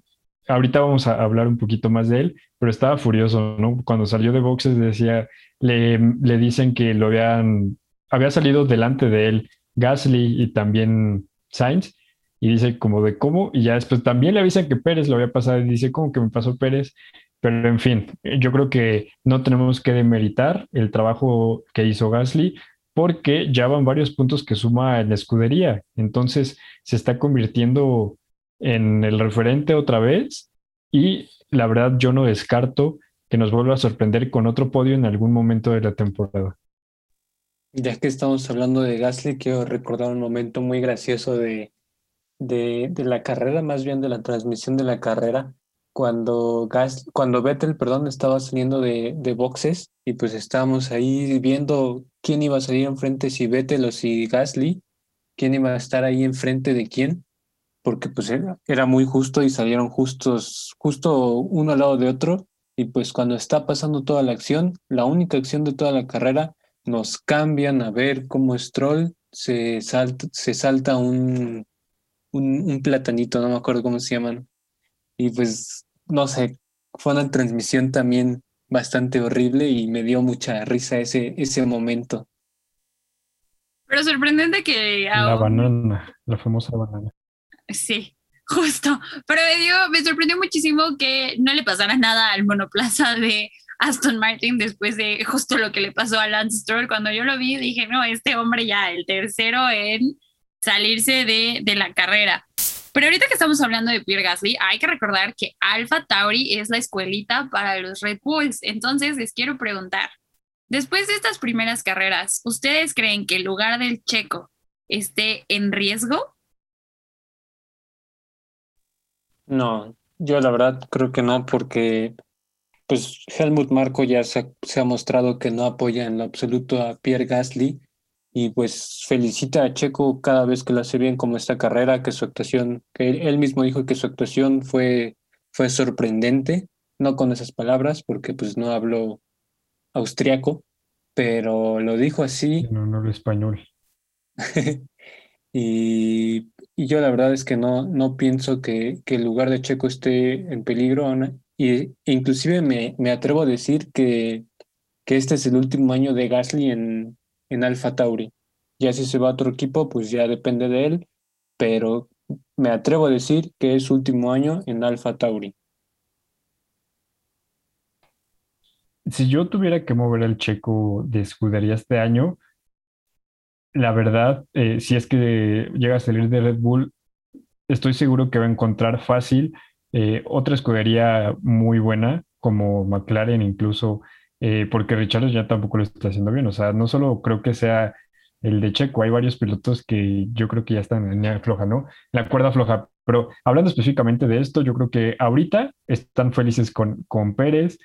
ahorita vamos a hablar un poquito más de él, pero estaba furioso, ¿no? Cuando salió de boxes decía, le, le dicen que lo habían, había salido delante de él Gasly y también Sainz, y dice como de cómo, y ya después también le avisan que Pérez lo había pasado y dice, ¿cómo que me pasó Pérez? Pero en fin, yo creo que no tenemos que demeritar el trabajo que hizo Gasly porque ya van varios puntos que suma en la escudería. Entonces se está convirtiendo en el referente otra vez y la verdad yo no descarto que nos vuelva a sorprender con otro podio en algún momento de la temporada.
Ya que estamos hablando de Gasly, quiero recordar un momento muy gracioso de, de, de la carrera, más bien de la transmisión de la carrera, cuando, Gas, cuando Vettel perdón, estaba saliendo de, de boxes y pues estábamos ahí viendo quién iba a salir enfrente, si Vettel o si Gasly, quién iba a estar ahí enfrente de quién, porque pues era, era muy justo y salieron justos, justo uno al lado de otro. Y pues cuando está pasando toda la acción, la única acción de toda la carrera, nos cambian a ver cómo Stroll se salta, se salta un, un, un platanito, no me acuerdo cómo se llaman, y pues, no sé, fue una transmisión también bastante horrible y me dio mucha risa ese, ese momento.
Pero sorprendente que...
La banana, la famosa banana.
Sí, justo. Pero me, dio, me sorprendió muchísimo que no le pasara nada al monoplaza de Aston Martin después de justo lo que le pasó a Lance Stroll. Cuando yo lo vi, dije, no, este hombre ya, el tercero en salirse de, de la carrera. Pero ahorita que estamos hablando de Pierre Gasly, hay que recordar que Alpha Tauri es la escuelita para los Red Bulls. Entonces, les quiero preguntar, después de estas primeras carreras, ¿ustedes creen que el lugar del checo esté en riesgo?
No, yo la verdad creo que no, porque pues Helmut Marco ya se, se ha mostrado que no apoya en lo absoluto a Pierre Gasly y pues felicita a Checo cada vez que lo hace bien como esta carrera, que su actuación, que él mismo dijo que su actuación fue, fue sorprendente, no con esas palabras, porque pues no habló austriaco, pero lo dijo así.
No, no hablo español. [laughs]
y, y, yo la verdad es que no, no pienso que, que el lugar de Checo esté en peligro. Y inclusive me, me atrevo a decir que, que este es el último año de Gasly en, en Alfa Tauri. Ya si se va a otro equipo, pues ya depende de él, pero me atrevo a decir que es último año en Alfa Tauri.
Si yo tuviera que mover el checo de escudería este año, la verdad, eh, si es que llega a salir de Red Bull, estoy seguro que va a encontrar fácil eh, otra escudería muy buena, como McLaren, incluso eh, porque Richard ya tampoco lo está haciendo bien. O sea, no solo creo que sea el de Checo. Hay varios pilotos que yo creo que ya están en la floja, ¿no? La cuerda floja. Pero hablando específicamente de esto, yo creo que ahorita están felices con, con Pérez,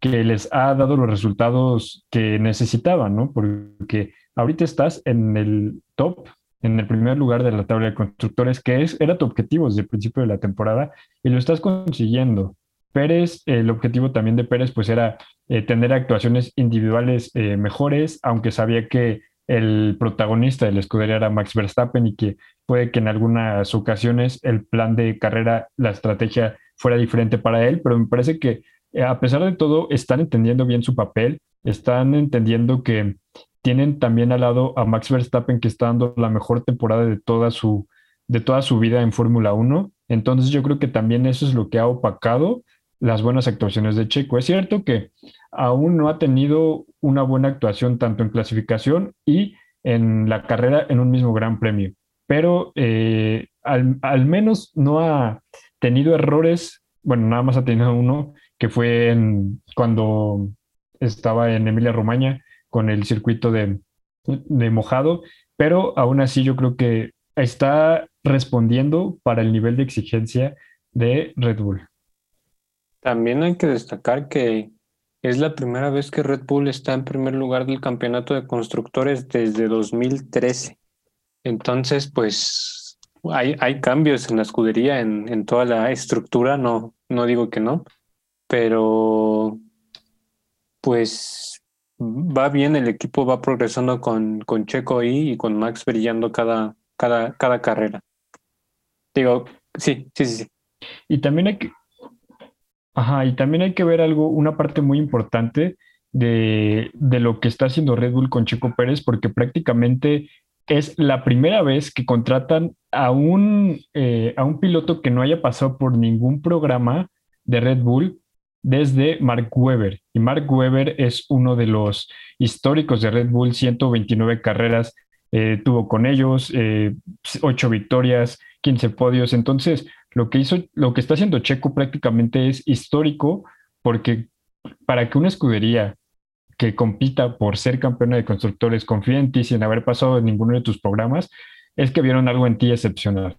que les ha dado los resultados que necesitaban, ¿no? Porque ahorita estás en el top, en el primer lugar de la tabla de constructores, que es, era tu objetivo desde el principio de la temporada, y lo estás consiguiendo. Pérez, el objetivo también de Pérez, pues era eh, tener actuaciones individuales eh, mejores, aunque sabía que el protagonista de la escudería era Max Verstappen y que puede que en algunas ocasiones el plan de carrera, la estrategia fuera diferente para él, pero me parece que eh, a pesar de todo están entendiendo bien su papel, están entendiendo que tienen también al lado a Max Verstappen que está dando la mejor temporada de toda su, de toda su vida en Fórmula 1. Entonces yo creo que también eso es lo que ha opacado las buenas actuaciones de Checo. Es cierto que aún no ha tenido una buena actuación tanto en clasificación y en la carrera en un mismo gran premio, pero eh, al, menos no ha tenido errores, bueno, nada más ha tenido uno, que fue en, cuando estaba en Emilia Romagna con el circuito de, de mojado, pero aún así yo creo que está respondiendo para el nivel de exigencia de Red Bull.
También hay que destacar que es la primera vez que Red Bull está en primer lugar del campeonato de constructores desde 2013. Entonces, pues hay, hay cambios en la escudería, en, en toda la estructura, no, no digo que no, pero pues va bien, el equipo va progresando con, con Checo y con Max brillando cada, cada, cada carrera. Digo, sí, sí, sí, sí.
Y también hay que, Ajá, y también hay que ver algo, una parte muy importante de, lo que está haciendo Red Bull con Checo Pérez, porque prácticamente es la primera vez que contratan a un, eh, a un piloto que no haya pasado por ningún programa de Red Bull desde Mark Webber. Y Mark Webber es uno de los históricos de Red Bull, 129 carreras eh, tuvo con ellos, eh, 8 victorias, 15 podios. Entonces, lo que hizo, lo que está haciendo Checo prácticamente es histórico, porque para que una escudería que compita por ser campeona de constructores confíe en ti sin haber pasado en ninguno de tus programas, es que vieron algo en ti excepcional.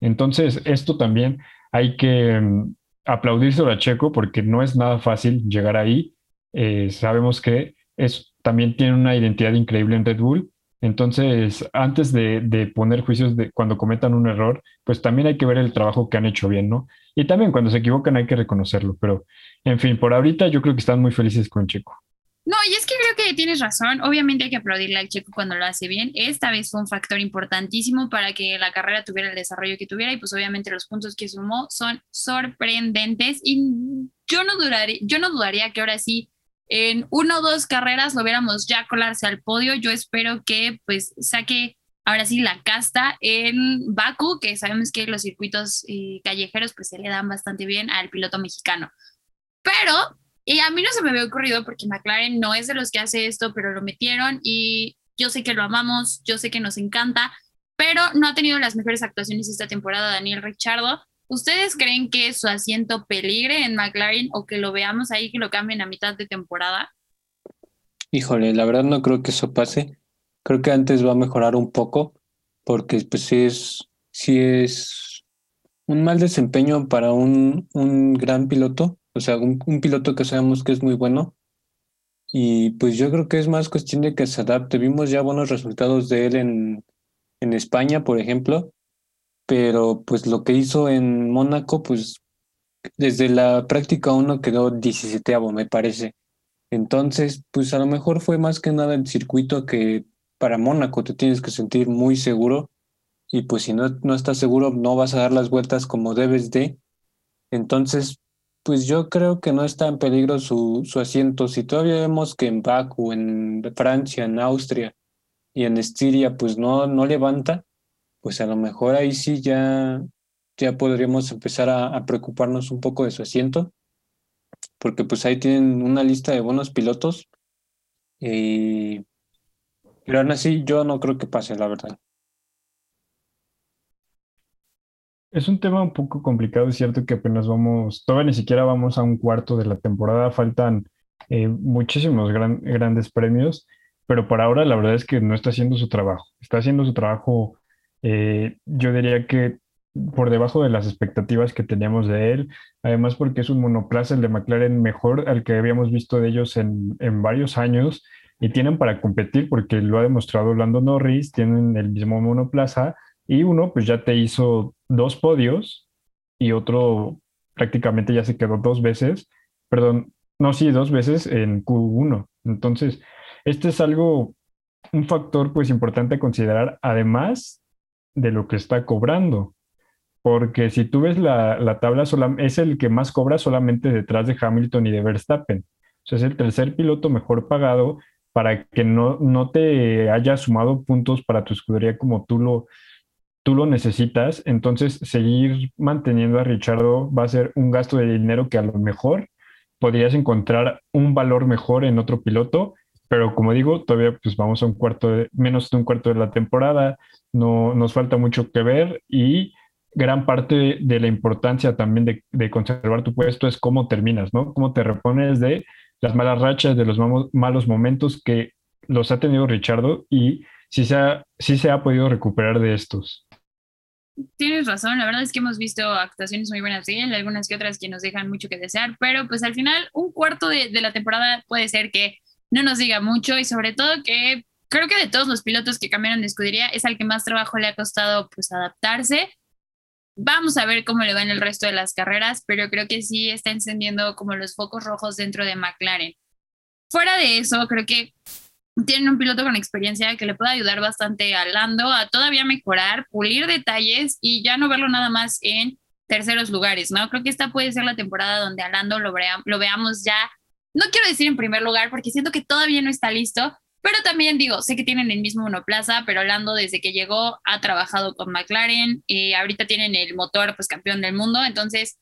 Entonces, esto también hay que um, aplaudírselo a Checo porque no es nada fácil llegar ahí. Eh, sabemos que es, también tiene una identidad increíble en Red Bull entonces, antes de, poner juicios de cuando cometan un error, pues también hay que ver el trabajo que han hecho bien, ¿no? Y también cuando se equivocan hay que reconocerlo, pero en fin, por ahorita yo creo que están muy felices con Checo.
No, y es que creo que tienes razón. Obviamente hay que aplaudirle al Checo cuando lo hace bien. Esta vez fue un factor importantísimo para que la carrera tuviera el desarrollo que tuviera y pues obviamente los puntos que sumó son sorprendentes y yo no dudaría, yo no dudaría que ahora sí en uno o dos carreras lo viéramos ya colarse al podio. Yo espero que pues saque ahora sí la casta en Baku, que sabemos que los circuitos eh, callejeros pues se le dan bastante bien al piloto mexicano. Pero, y a mí no se me había ocurrido porque McLaren no es de los que hace esto, pero lo metieron y yo sé que lo amamos, yo sé que nos encanta, pero no ha tenido las mejores actuaciones esta temporada Daniel Richardo. ¿Ustedes creen que su asiento peligre en McLaren o que lo veamos ahí, que lo cambien a mitad de temporada?
Híjole, la verdad no creo que eso pase. Creo que antes va a mejorar un poco, porque pues sí es, sí es un mal desempeño para un, un gran piloto, o sea, un, un piloto que sabemos que es muy bueno. Y pues yo creo que es más cuestión de que se adapte. Vimos ya buenos resultados de él en, en España, por ejemplo, pero pues lo que hizo en Mónaco, pues desde la práctica uno quedó 17 me parece. Entonces, pues a lo mejor fue más que nada el circuito que para Mónaco te tienes que sentir muy seguro y pues si no, no estás seguro no vas a dar las vueltas como debes de. Entonces, pues yo creo que no está en peligro su, su asiento. Si todavía vemos que en Baku, en Francia, en Austria y en Estiria, pues no, no levanta, pues a lo mejor ahí sí ya, ya podríamos empezar a, preocuparnos un poco de su asiento, porque pues ahí tienen una lista de buenos pilotos, y, pero aún así yo no creo que pase, la verdad.
Es un tema un poco complicado, es cierto que apenas vamos, todavía ni siquiera vamos a un cuarto de la temporada, faltan eh, muchísimos grandes premios, pero por ahora la verdad es que no está haciendo su trabajo. Está haciendo su trabajo, eh, yo diría que por debajo de las expectativas que teníamos de él, además porque es un monoplaza, el de McLaren mejor al que habíamos visto de ellos en, en varios años y tienen para competir porque lo ha demostrado Lando Norris, tienen el mismo monoplaza y uno pues ya te hizo dos podios y otro prácticamente ya se quedó dos veces, perdón, no, sí, dos veces en Q1. Entonces, este es algo, un factor pues importante a considerar, además de lo que está cobrando. Porque si tú ves la, la tabla, es el que más cobra solamente detrás de Hamilton y de Verstappen. O sea, es el tercer piloto mejor pagado para que no, no te haya sumado puntos para tu escudería como tú lo, tú lo necesitas. Entonces, seguir manteniendo a Richardo va a ser un gasto de dinero que a lo mejor podrías encontrar un valor mejor en otro piloto, pero como digo, todavía pues vamos a un cuarto de, menos de un cuarto de la temporada, no nos falta mucho que ver y gran parte de la importancia también de, de conservar tu puesto es cómo terminas, ¿no? Cómo te repones de las malas rachas, de los malos momentos que los ha tenido Richardo y si se ha, si se ha podido recuperar de estos.
Tienes razón, la verdad es que hemos visto actuaciones muy buenas de él, algunas que otras que nos dejan mucho que desear, pero pues al final un cuarto de, de la temporada puede ser que no nos diga mucho y sobre todo que creo que de todos los pilotos que cambiaron de escudería es al que más trabajo le ha costado pues adaptarse Vamos a ver cómo le va en el resto de las carreras, pero creo que sí está encendiendo como los focos rojos dentro de McLaren. Fuera de eso, creo que tienen un piloto con experiencia que le puede ayudar bastante a Lando a todavía mejorar, pulir detalles y ya no verlo nada más en terceros lugares, ¿no? Creo que esta puede ser la temporada donde a Lando lo, lo veamos ya, no quiero decir en primer lugar, porque siento que todavía no está listo, pero también digo, sé que tienen el mismo monoplaza, pero Lando desde que llegó ha trabajado con McLaren y ahorita tienen el motor pues campeón del mundo, entonces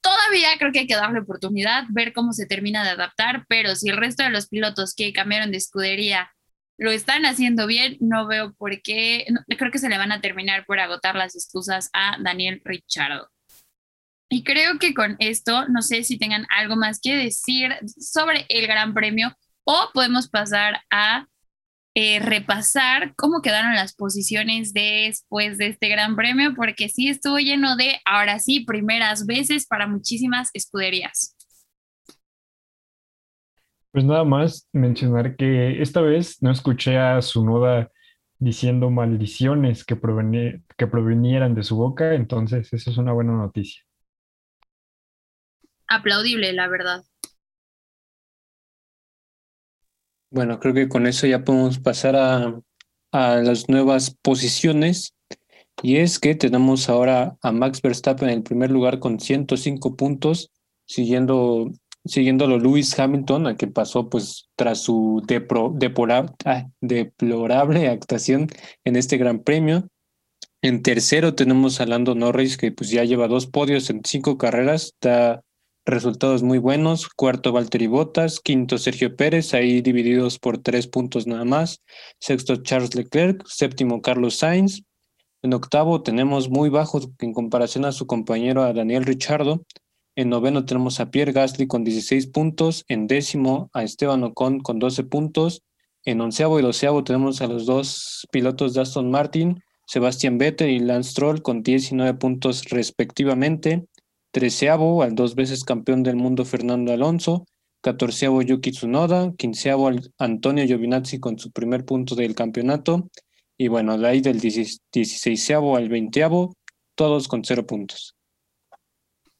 todavía creo que hay que darle oportunidad, ver cómo se termina de adaptar, pero si el resto de los pilotos que cambiaron de escudería lo están haciendo bien, no veo por qué, creo que se le van a terminar por agotar las excusas a Daniel Richardo. Y creo que con esto, no sé si tengan algo más que decir sobre el Gran Premio o podemos pasar a eh, repasar cómo quedaron las posiciones después de este gran premio, porque sí estuvo lleno de, ahora sí, primeras veces para muchísimas escuderías.
Pues nada más mencionar que esta vez no escuché a su nuda diciendo maldiciones que, que provenieran de su boca, entonces eso es una buena noticia.
Aplaudible, la verdad.
Bueno, creo que con eso ya podemos pasar a, a las nuevas posiciones. Y es que tenemos ahora a Max Verstappen en el primer lugar con 105 puntos, siguiendo, siguiéndolo Lewis Hamilton, a que pasó pues tras su ah, deplorable actuación en este Gran Premio. En tercero tenemos a Lando Norris, que pues ya lleva dos podios en cinco carreras, está resultados muy buenos. Cuarto, Valtteri Bottas. Quinto, Sergio Pérez, ahí divididos por tres puntos nada más. Sexto, Charles Leclerc. Séptimo, Carlos Sainz. En octavo tenemos muy bajo en comparación a su compañero a Daniel Richardo. En noveno tenemos a Pierre Gasly con 16 puntos. En décimo a Esteban Ocon con 12 puntos. En onceavo y doceavo tenemos a los dos pilotos de Aston Martin, Sebastián Vettel y Lance Stroll con 19 puntos respectivamente treceavo al dos veces campeón del mundo Fernando Alonso, catorceavo Yuki Tsunoda, quinceavo Antonio Giovinazzi con su primer punto del campeonato, y bueno, de ahí del dieciséisavo al veinteavo, todos con cero puntos.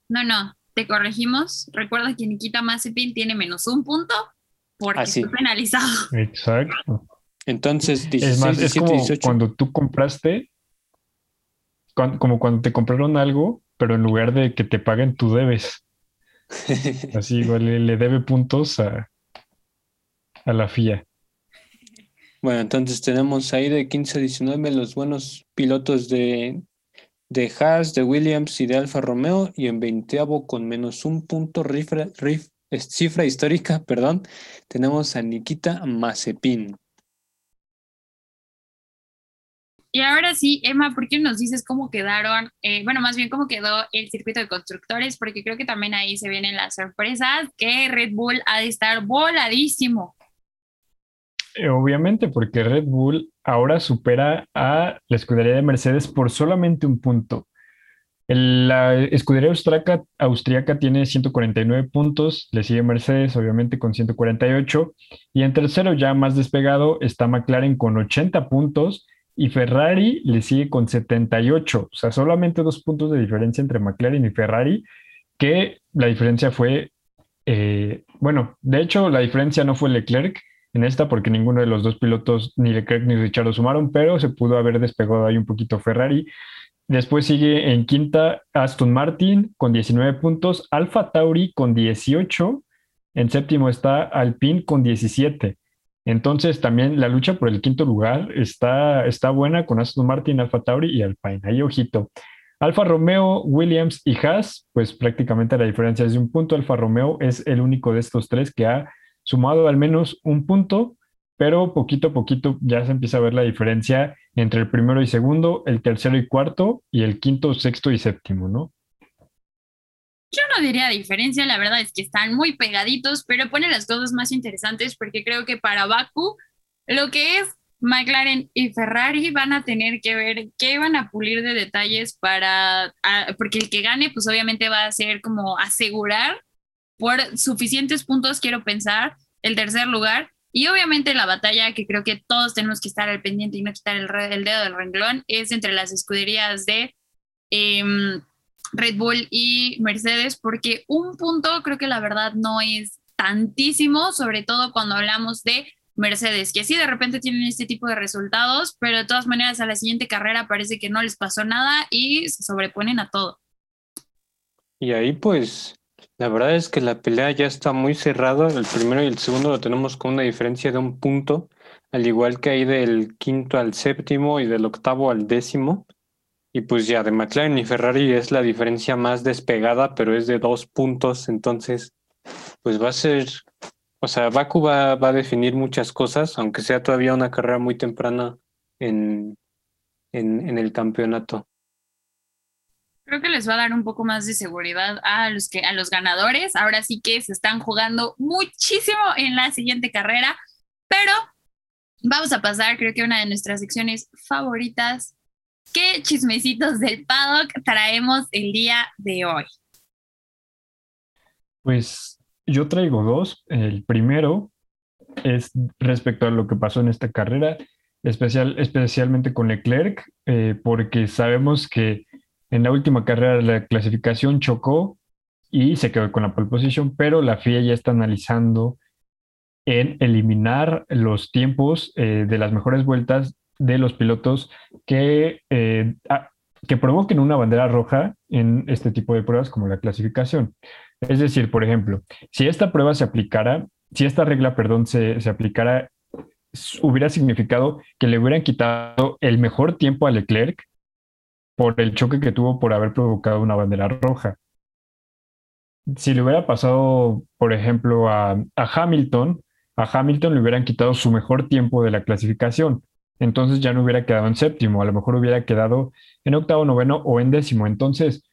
No, no, te corregimos. Recuerda que Nikita Mazepin tiene menos un punto porque Así. Ah, penalizado.
Exacto.
Entonces, 16,
es más, es como cuando tú compraste, como cuando te compraron algo pero en lugar de que te paguen, tú debes. [laughs] Así igual le, debe puntos a, a la FIA.
Bueno, entonces tenemos ahí de 15 a 19 los buenos pilotos de, de Haas, de Williams y de Alfa Romeo, y en 20 con menos un punto, rifra, cifra histórica, [laughs] perdón, tenemos a Nikita Mazepin.
Y ahora sí, Emma, ¿por qué nos dices cómo quedaron, eh, bueno, más bien cómo quedó el circuito de constructores? Porque creo que también ahí se vienen las sorpresas, que Red Bull ha de estar voladísimo.
Eh, obviamente, porque Red Bull ahora supera a la escudería de Mercedes por solamente un punto. la escudería austriaca, austriaca tiene 149 puntos, le sigue Mercedes obviamente con 148 y en tercero ya más despegado está McLaren con 80 puntos y Ferrari le sigue con 78, o sea, solamente dos puntos de diferencia entre McLaren y Ferrari, que la diferencia fue, eh, bueno, de hecho la diferencia no fue Leclerc, en esta porque ninguno de los dos pilotos, ni Leclerc ni Richard, sumaron, pero se pudo haber despegado ahí un poquito Ferrari. Después sigue en quinta Aston Martin con 19 puntos, Alfa Tauri con 18, en séptimo está Alpine con 17. Entonces también la lucha por el quinto lugar está, está buena con Aston Martin, Alfa Tauri y Alpine. Ahí ojito. Alfa Romeo, Williams y Haas, pues prácticamente la diferencia es de un punto. Alfa Romeo es el único de estos tres que ha sumado al menos un punto, pero poquito a poquito ya se empieza a ver la diferencia entre el primero y segundo, el tercero y cuarto, y el quinto, sexto y séptimo, ¿no?
No diría diferencia, la verdad es que están muy pegaditos, pero pone las cosas más interesantes porque creo que para Baku lo que es McLaren y Ferrari van a tener que ver qué van a pulir de detalles para, porque el que gane pues obviamente va a ser como asegurar por suficientes puntos, quiero pensar, el tercer lugar. Y obviamente la batalla que creo que todos tenemos que estar al pendiente y no quitar el, el dedo del renglón es entre las escuderías de em, Red Bull y Mercedes, porque un punto creo que la verdad no es tantísimo, sobre todo cuando hablamos de Mercedes, que sí de repente tienen este tipo de resultados, pero de todas maneras a la siguiente carrera parece que no les pasó nada y se sobreponen a todo.
Y ahí pues la verdad es que la pelea ya está muy cerrada. El primero y el segundo lo tenemos con una diferencia de un punto, al igual que ahí del quinto al séptimo y del octavo al décimo. Y pues ya de McLaren y Ferrari es la diferencia más despegada, pero es de dos puntos. Entonces, pues va a ser, o sea, Baku va, va a definir muchas cosas, aunque sea todavía una carrera muy temprana en, en, en el campeonato.
Creo que les va a dar un poco más de seguridad a los, que, a los ganadores. Ahora sí que se están jugando muchísimo en la siguiente carrera, pero vamos a pasar, creo que una de nuestras secciones favoritas. ¿Qué chismecitos del paddock traemos el día de hoy?
Pues yo traigo dos. El primero es respecto a lo que pasó en esta carrera, especial, especialmente con Leclerc, eh, porque sabemos que en la última carrera la clasificación chocó y se quedó con la pole position, pero la FIA ya está analizando en eliminar los tiempos eh, de las mejores vueltas de los pilotos que, eh, que provoquen una bandera roja en este tipo de pruebas como la clasificación. Es decir, por ejemplo, si esta prueba se aplicara, si esta regla, perdón, se, se aplicara, hubiera significado que le hubieran quitado el mejor tiempo a Leclerc por el choque que tuvo por haber provocado una bandera roja. Si le hubiera pasado, por ejemplo, a, Hamilton, a Hamilton le hubieran quitado su mejor tiempo de la clasificación. Entonces ya no hubiera quedado en séptimo, a lo mejor hubiera quedado en octavo, noveno o en décimo. Entonces,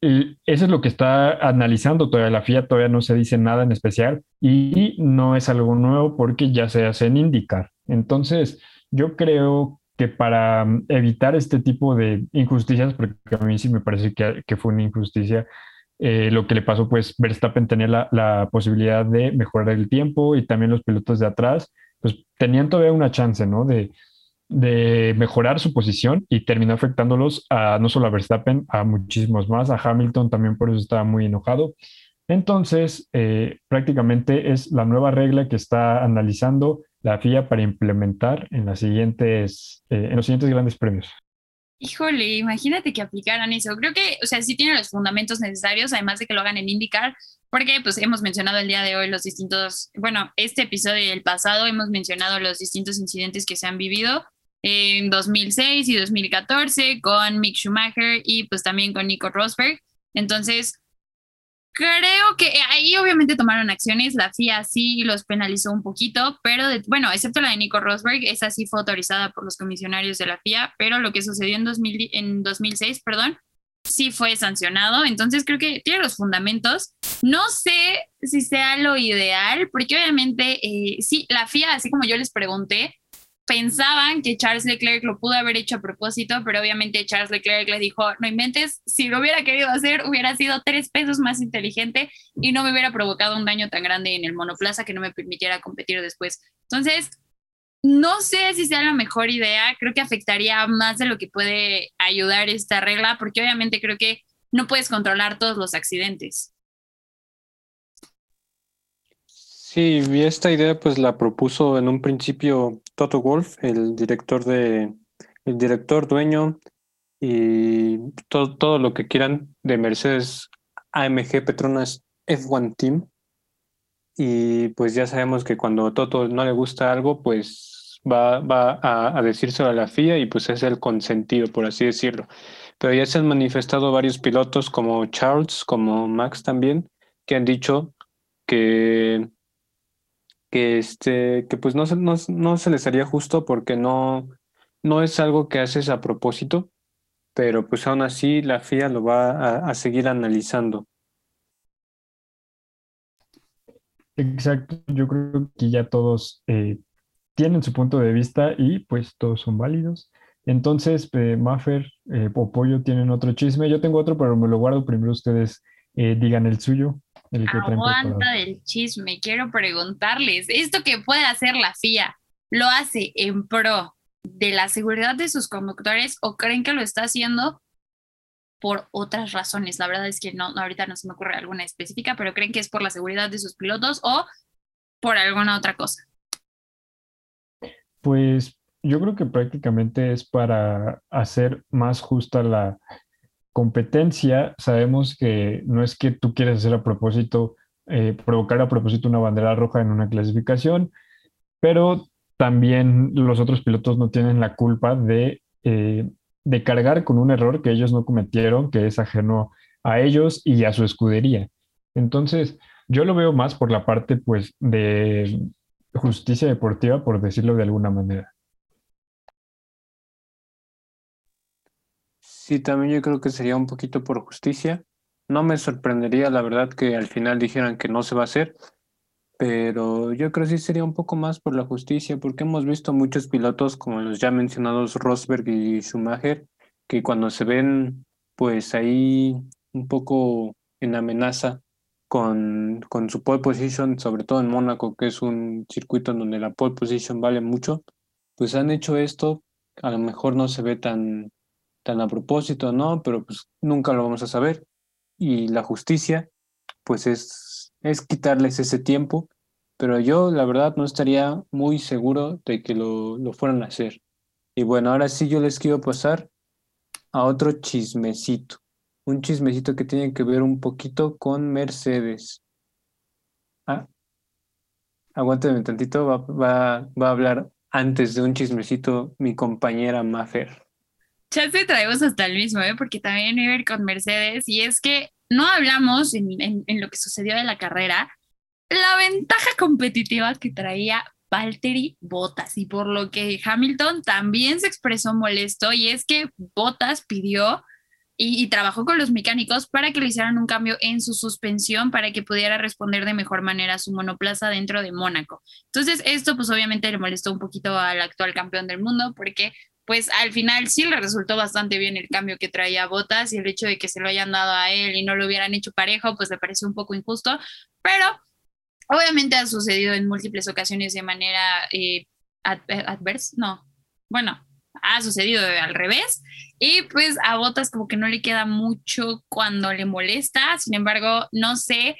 eso es lo que está analizando todavía la FIA, todavía no se dice nada en especial y no es algo nuevo porque ya se hace en indicar. Entonces, yo creo que para mm, evitar este tipo de injusticias, porque a mí sí me parece que, que fue una injusticia, eh, lo que le pasó, pues Verstappen tenía la, la, posibilidad de mejorar el tiempo y también los pilotos de atrás, pues tenían todavía una chance, ¿no? De, de mejorar su posición y terminó afectándolos a no solo a Verstappen, a muchísimos más, a Hamilton también por eso estaba muy enojado. Entonces, eh, prácticamente es la nueva regla que está analizando la FIA para implementar en, las siguientes, eh, en los siguientes grandes premios?
Híjole, imagínate que aplicaran eso. Creo que, o sea, sí tiene los fundamentos necesarios, además de que lo hagan en IndyCar, porque pues hemos mencionado el día de hoy los distintos, bueno, este episodio y el pasado hemos mencionado los distintos incidentes que se han vivido en 2006 y 2014 con Mick Schumacher y pues también con Nico Rosberg. Entonces, Creo que ahí obviamente tomaron acciones, la FIA sí los penalizó un poquito, pero bueno, excepto la de Nico Rosberg, esa sí fue autorizada por los comisionarios de la FIA, pero lo que sucedió en, 2000, en 2006, perdón, sí fue sancionado, entonces creo que tiene los fundamentos. No sé si sea lo ideal, porque obviamente eh, sí, la FIA, así como yo les pregunté, pensaban que Charles Leclerc lo pudo haber hecho a propósito, pero obviamente Charles Leclerc le dijo, no inventes, si lo hubiera querido hacer, hubiera sido tres pesos más inteligente y no me hubiera provocado un daño tan grande en el monoplaza que no me permitiera competir después. Entonces, no sé si sea la mejor idea, creo que afectaría más de lo que puede ayudar esta regla, porque obviamente creo que no puedes controlar todos los accidentes.
Sí, y esta idea pues la propuso en un principio Toto Wolf, el director de, el director dueño y todo, todo lo que quieran de Mercedes AMG Petronas F1 Team. Y pues ya sabemos que cuando Toto no le gusta algo, pues va, va a, a decírselo a la FIA y pues es el consentido, por así decirlo. Pero ya se han manifestado varios pilotos como Charles, como Max también, que han dicho que que, este, que pues no, no, no se les haría justo porque no, no es algo que haces a propósito, pero pues aún así la FIA lo va a, seguir analizando.
Exacto, yo creo que ya todos eh, tienen su punto de vista y pues todos son válidos. Entonces, eh, Maffer eh, o Pollo tienen otro chisme. Yo tengo otro, pero me lo guardo. Primero ustedes eh, digan el suyo. El que
Aguanta del chisme. Quiero preguntarles, ¿esto que puede hacer la FIA lo hace en pro de la seguridad de sus conductores o creen que lo está haciendo por otras razones? La verdad es que no, ahorita no se me ocurre alguna específica, pero creen que es por la seguridad de sus pilotos o por alguna otra cosa.
Pues yo creo que prácticamente es para hacer más justa la competencia. Sabemos que no es que tú quieras hacer a propósito, eh, provocar a propósito una bandera roja en una clasificación, pero también los otros pilotos no tienen la culpa de, eh, de cargar con un error que ellos no cometieron, que es ajeno a ellos y a su escudería. Entonces, yo lo veo más por la parte, pues, de justicia deportiva, por decirlo de alguna manera.
Sí, también yo creo que sería un poquito por justicia. No me sorprendería, la verdad, que al final dijeran que no se va a hacer, pero yo creo que sí sería un poco más por la justicia, porque hemos visto muchos pilotos, como los ya mencionados Rosberg y Schumacher, que cuando se ven pues ahí un poco en amenaza con, con su pole position, sobre todo en Mónaco, que es un circuito en donde la pole position vale mucho, pues han hecho esto, a lo mejor no se ve tan, tan a propósito, ¿no? Pero pues nunca lo vamos a saber. Y la justicia, pues es, es quitarles ese tiempo, pero yo la verdad no estaría muy seguro de que lo, lo fueran a hacer. Y bueno, ahora sí yo les quiero pasar a otro chismecito, un chismecito que tiene que ver un poquito con Mercedes. Ah, aguántame tantito, va, va, va a hablar antes de un chismecito mi compañera Mafer.
Te traemos hasta el mismo, ¿eh? porque también iba a ir con Mercedes, y es que no hablamos en, en, en, lo que sucedió de la carrera, la ventaja competitiva que traía Valtteri Bottas, y por lo que Hamilton también se expresó molesto, y es que Bottas pidió y, y, trabajó con los mecánicos para que le hicieran un cambio en su suspensión para que pudiera responder de mejor manera a su monoplaza dentro de Mónaco. Entonces, esto pues obviamente le molestó un poquito al actual campeón del mundo porque pues al final sí le resultó bastante bien el cambio que traía Botas y el hecho de que se lo hayan dado a él y no lo hubieran hecho parejo, pues le pareció un poco injusto, pero obviamente ha sucedido en múltiples ocasiones de manera eh, adversa, no, bueno, ha sucedido al revés y pues a Botas como que no le queda mucho cuando le molesta, sin embargo, no sé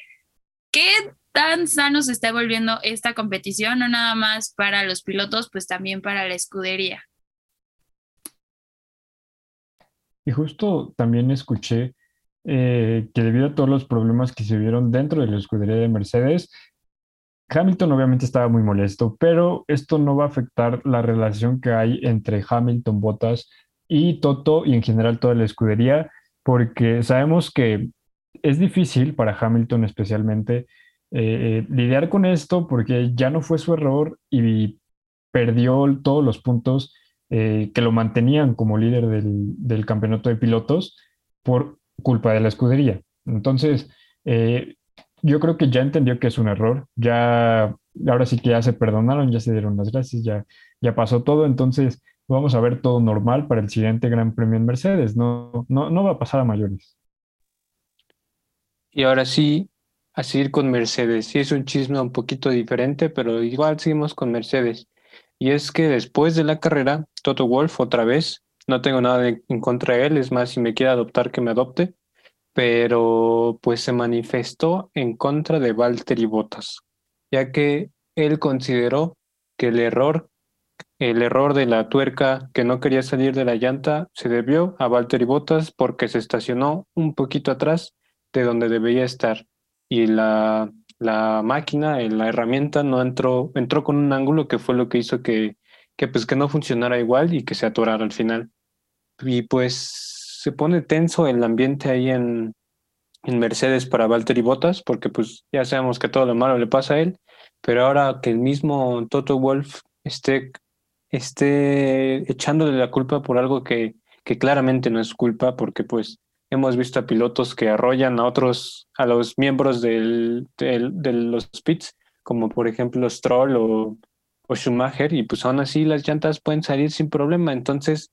qué tan sano se está volviendo esta competición, no nada más para los pilotos, pues también para la escudería.
Y justo también escuché eh, que debido a todos los problemas que se vieron dentro de la escudería de Mercedes, Hamilton obviamente estaba muy molesto, pero esto no va a afectar la relación que hay entre Hamilton, Bottas y Toto y en general toda la escudería, porque sabemos que es difícil para Hamilton especialmente eh, lidiar con esto porque ya no fue su error y perdió todos los puntos eh, que lo mantenían como líder del, del, campeonato de pilotos por culpa de la escudería. Entonces, eh, yo creo que ya entendió que es un error, ya, ahora sí que ya se perdonaron, ya se dieron las gracias, ya, ya pasó todo, entonces vamos a ver todo normal para el siguiente Gran Premio en Mercedes, no, no, no va a pasar a mayores.
Y ahora sí, a seguir con Mercedes. Sí, es un chisme un poquito diferente, pero igual seguimos con Mercedes. Y es que después de la carrera, Toto Wolf otra vez, no tengo nada en contra de él, es más, si me quiere adoptar, que me adopte, pero pues se manifestó en contra de Valtteri Bottas, ya que él consideró que el error, el error de la tuerca que no quería salir de la llanta se debió a Valtteri Bottas porque se estacionó un poquito atrás de donde debía estar. Y la, la máquina, la herramienta no entró, entró con un ángulo que fue lo que hizo que, que, pues, que no funcionara igual y que se atorara al final. Y pues se pone tenso el ambiente ahí en, en Mercedes para Valtteri Bottas, porque pues ya sabemos que todo lo malo le pasa a él, pero ahora que el mismo Toto Wolf esté, esté echándole la culpa por algo que, que claramente no es culpa, porque pues Hemos visto a pilotos que arrollan a otros, a los miembros del, de los pits, como por ejemplo Stroll o, Schumacher, y pues aún así las llantas pueden salir sin problema. Entonces,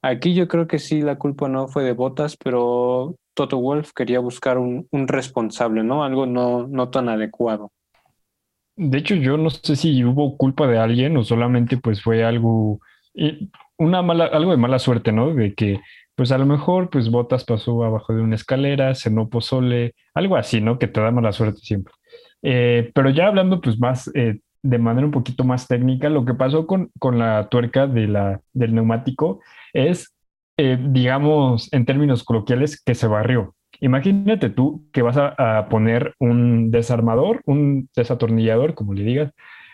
aquí yo creo que sí, la culpa no fue de Botas, pero Toto Wolf quería buscar un, un responsable, ¿no? Algo no, no tan adecuado.
De hecho, yo no sé si hubo culpa de alguien o solamente pues fue algo, una mala, algo de mala suerte, ¿no? De que pues a lo mejor, pues Botas pasó abajo de una escalera, cenó pozole, algo así, ¿no? Que te da mala suerte siempre. Eh, pero ya hablando, pues más eh, de manera un poquito más técnica, lo que pasó con, con la tuerca de la, del neumático es, eh, digamos, en términos coloquiales, que se barrió. Imagínate tú que vas a, a, poner un desarmador, un desatornillador, como le digas,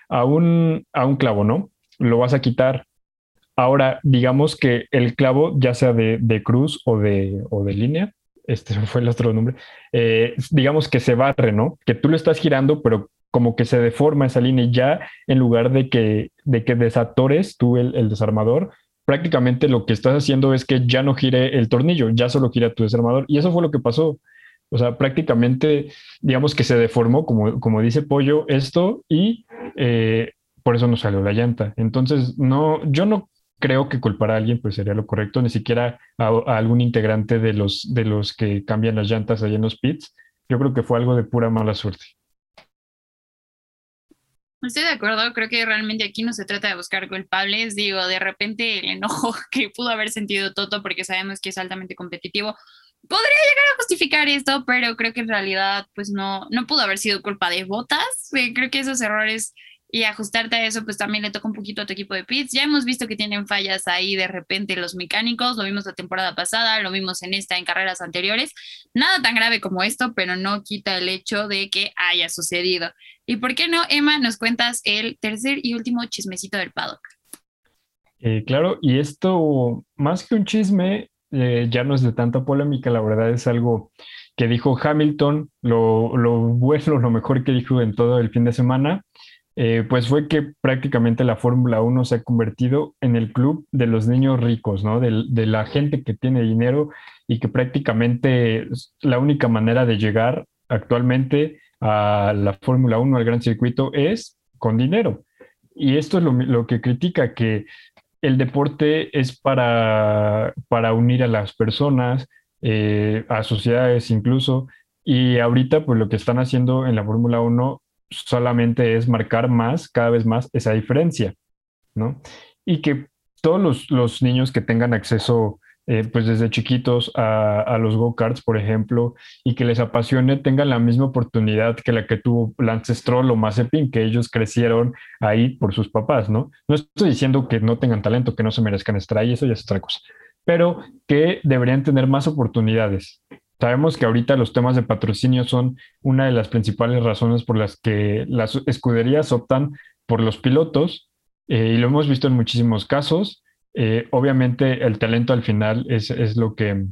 a un, a un clavo, ¿no? Lo vas a quitar Ahora, digamos que el clavo, ya sea de, cruz o de, o de línea, este [laughs] fue el otro nombre, eh, digamos que se barre, ¿no? Que tú lo estás girando, pero como que se deforma esa línea y ya en lugar de que, de que desatores tú el, desarmador, prácticamente lo que estás haciendo es que ya no gire el tornillo, ya solo gira tu desarmador. Y eso fue lo que pasó. O sea, prácticamente, digamos que se deformó, como, como dice Pollo, esto y eh, por eso no salió la llanta. Entonces, no, yo no creo que culpar a alguien pues sería lo correcto, ni siquiera a, algún integrante de los, de los que cambian las llantas ahí en los pits. Yo creo que fue algo de pura mala suerte.
Estoy de acuerdo, creo que realmente aquí no se trata de buscar culpables, digo, de repente el enojo [laughs] que pudo haber sentido Toto porque sabemos que es altamente competitivo, podría llegar a justificar esto, pero creo que en realidad pues no, no pudo haber sido culpa de Botas, eh, creo que esos errores y ajustarte a eso, pues también le toca un poquito a tu equipo de pits. Ya hemos visto que tienen fallas ahí de repente los mecánicos, lo vimos la temporada pasada, lo vimos en esta, en carreras anteriores. Nada tan grave como esto, pero no quita el hecho de que haya sucedido. ¿Y por qué no, Emma, nos cuentas el tercer y último chismecito del paddock?
Eh, claro, y esto, más que un chisme, eh, ya no es de tanta polémica, la verdad es algo que dijo Hamilton, lo, lo [laughs] bueno, lo mejor que dijo en todo el fin de semana eh, pues fue que prácticamente la Fórmula 1 se ha convertido en el club de los niños ricos, ¿no? De, la gente que tiene dinero y que prácticamente la única manera de llegar actualmente a la Fórmula 1, al gran circuito, es con dinero. Y esto es lo, que critica, que el deporte es para, para unir a las personas, eh, a sociedades incluso, y ahorita pues lo que están haciendo en la Fórmula 1 solamente es marcar más, cada vez más, esa diferencia, ¿no? Y que todos los, niños que tengan acceso, eh, pues desde chiquitos a, los go-karts, por ejemplo, y que les apasione, tengan la misma oportunidad que la que tuvo Lance Stroll o Mazepin, que ellos crecieron ahí por sus papás, ¿no? No estoy diciendo que no tengan talento, que no se merezcan estar ahí, eso ya es otra cosa, pero que deberían tener más oportunidades, Sabemos que ahorita los temas de patrocinio son una de las principales razones por las que las escuderías optan por los pilotos eh, y lo hemos visto en muchísimos casos. Eh, obviamente el talento al final es, lo que,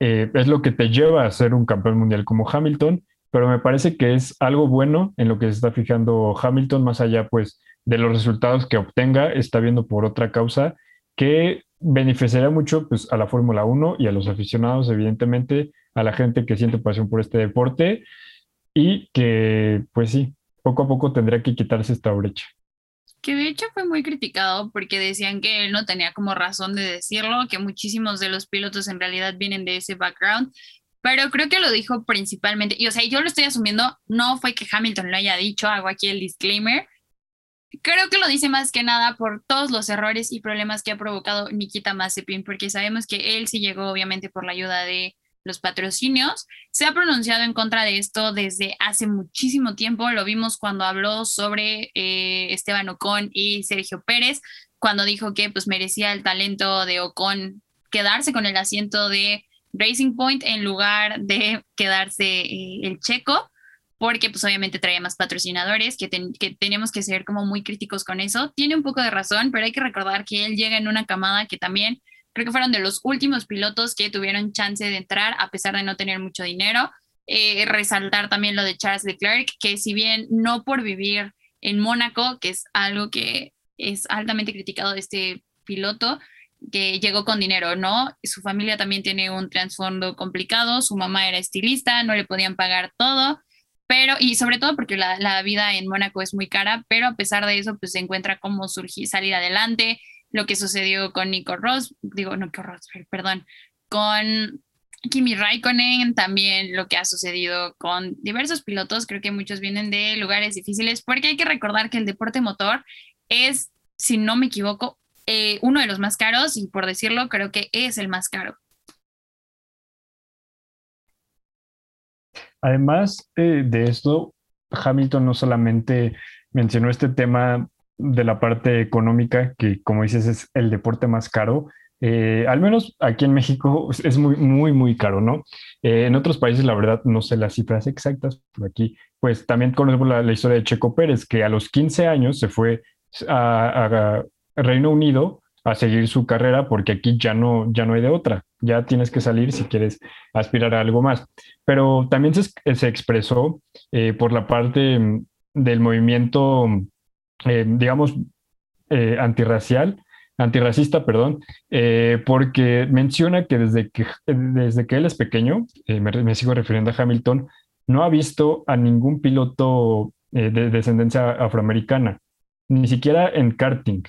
eh, es lo que te lleva a ser un campeón mundial como Hamilton, pero me parece que es algo bueno en lo que se está fijando Hamilton, más allá pues de los resultados que obtenga, está viendo por otra causa que beneficiaría mucho pues, a la Fórmula 1 y a los aficionados, evidentemente, a la gente que siente pasión por este deporte y que, pues sí, poco a poco tendría que quitarse esta brecha.
Que de hecho fue muy criticado porque decían que él no tenía como razón de decirlo, que muchísimos de los pilotos en realidad vienen de ese background, pero creo que lo dijo principalmente, y o sea, yo lo estoy asumiendo, no fue que Hamilton lo haya dicho, hago aquí el disclaimer, creo que lo dice más que nada por todos los errores y problemas que ha provocado Nikita Mazepin, porque sabemos que él sí llegó obviamente por la ayuda de los patrocinios. Se ha pronunciado en contra de esto desde hace muchísimo tiempo. Lo vimos cuando habló sobre eh, Esteban Ocon y Sergio Pérez, cuando dijo que pues merecía el talento de Ocon quedarse con el asiento de Racing Point en lugar de quedarse eh, el checo porque pues obviamente traía más patrocinadores, que, que tenemos que ser como muy críticos con eso. Tiene un poco de razón, pero hay que recordar que él llega en una camada que también creo que fueron de los últimos pilotos que tuvieron chance de entrar a pesar de no tener mucho dinero. Eh, resaltar también lo de Charles Leclerc, que si bien no por vivir en Mónaco, que es algo que es altamente criticado de este piloto, que llegó con dinero, ¿no? Su familia también tiene un trasfondo complicado, su mamá era estilista, no le podían pagar todo, pero, y sobre todo porque la, vida en Mónaco es muy cara, pero a pesar de eso, pues se encuentra cómo surgir, salir adelante, lo que sucedió con Nico Ross, digo, no, Nico Ross, perdón, con Kimi Raikkonen, también lo que ha sucedido con diversos pilotos, creo que muchos vienen de lugares difíciles, porque hay que recordar que el deporte motor es, si no me equivoco, eh, uno de los más caros y por decirlo, creo que es el más caro.
Además eh, de esto, Hamilton no solamente mencionó este tema de la parte económica, que como dices es el deporte más caro, eh, al menos aquí en México es muy, muy, muy caro, ¿no? Eh, en otros países, la verdad, no sé las cifras exactas, pero aquí, pues también conocemos la, historia de Checo Pérez, que a los 15 años se fue a Reino Unido a seguir su carrera porque aquí ya no, ya no hay de otra, ya tienes que salir si quieres aspirar a algo más. Pero también se, se expresó eh, por la parte mm, del movimiento, eh, digamos, eh, antirracial, antirracista, perdón, porque menciona que desde que, desde que él es pequeño, me, me, sigo refiriendo a Hamilton, no ha visto a ningún piloto de descendencia afroamericana, ni siquiera en karting,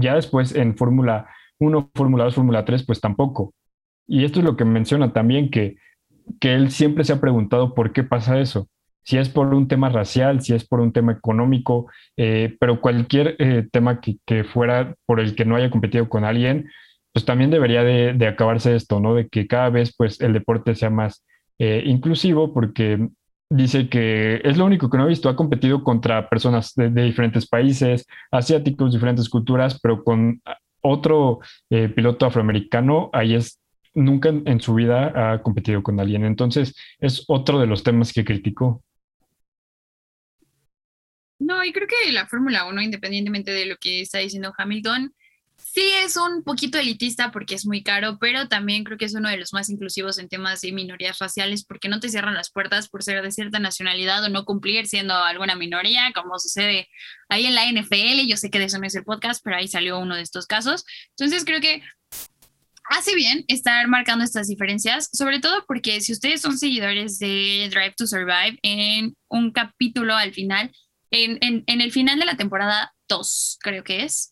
ya después en Fórmula 1, Fórmula 2, Fórmula 3, pues tampoco. Y esto es lo que menciona también, que, que él siempre se ha preguntado por qué pasa eso. Si es por un tema racial, si es por un tema económico, eh, pero cualquier eh, tema que, que, fuera por el que no haya competido con alguien, pues también debería de, acabarse esto, ¿no? De que cada vez pues el deporte sea más eh, inclusivo, porque dice que es lo único que no ha visto. Ha competido contra personas de, diferentes países, asiáticos, diferentes culturas, pero con otro eh, piloto afroamericano, ahí es, nunca en, su vida ha competido con alguien. Entonces, es otro de los temas que criticó.
No, y creo que la Fórmula 1, independientemente de lo que está diciendo Hamilton, sí es un poquito elitista porque es muy caro, pero también creo que es uno de los más inclusivos en temas de minorías raciales porque no te cierran las puertas por ser de cierta nacionalidad o no cumplir siendo alguna minoría, como sucede ahí en la NFL. Yo sé que de eso no es el podcast, pero ahí salió uno de estos casos. Entonces creo que hace bien estar marcando estas diferencias, sobre todo porque si ustedes son seguidores de Drive to Survive, en un capítulo al final, en, en, en el final de la temporada 2, creo que es,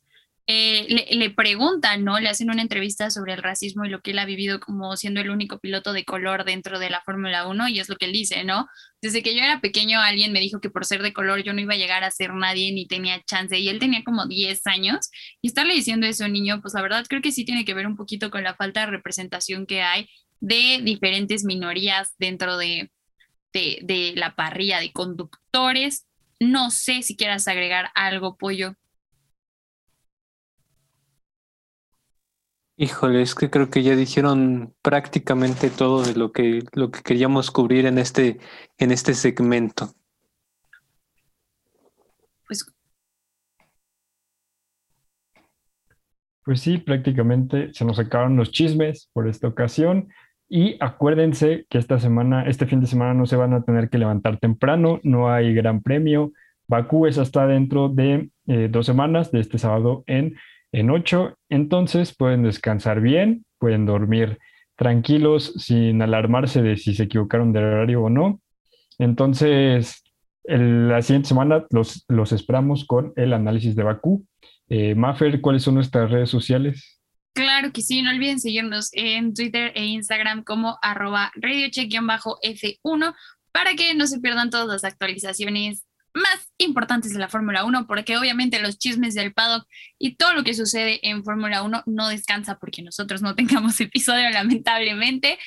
eh, le, preguntan, ¿no? Le hacen una entrevista sobre el racismo y lo que él ha vivido como siendo el único piloto de color dentro de la Fórmula 1 y es lo que él dice, ¿no? Desde que yo era pequeño alguien me dijo que por ser de color yo no iba a llegar a ser nadie ni tenía chance y él tenía como 10 años y estarle diciendo eso a un niño, pues la verdad creo que sí tiene que ver un poquito con la falta de representación que hay de diferentes minorías dentro de, de, de la parrilla de conductores. No sé si quieras agregar algo, Pollo.
Híjole, es que creo que ya dijeron prácticamente todo de lo que, lo que queríamos cubrir en este, en este segmento.
Pues, pues sí, prácticamente se nos acabaron los chismes por esta ocasión. Y acuérdense que esta semana, este fin de semana no se van a tener que levantar temprano, no hay gran premio. Bakú es hasta dentro de eh, dos semanas, de este sábado en en 8. Entonces pueden descansar bien, pueden dormir tranquilos sin alarmarse de si se equivocaron de horario o no. Entonces, la siguiente semana los, los esperamos con el análisis de Bakú. Eh, Maffer, ¿cuáles son nuestras redes sociales?
Claro que sí, no olviden seguirnos en Twitter e Instagram como arroba radiocheck-f1 para que no se pierdan todas las actualizaciones más importantes de la Fórmula 1, porque obviamente los chismes del paddock y todo lo que sucede en Fórmula 1 no descansa porque nosotros no [laughs] tengamos episodio, lamentablemente.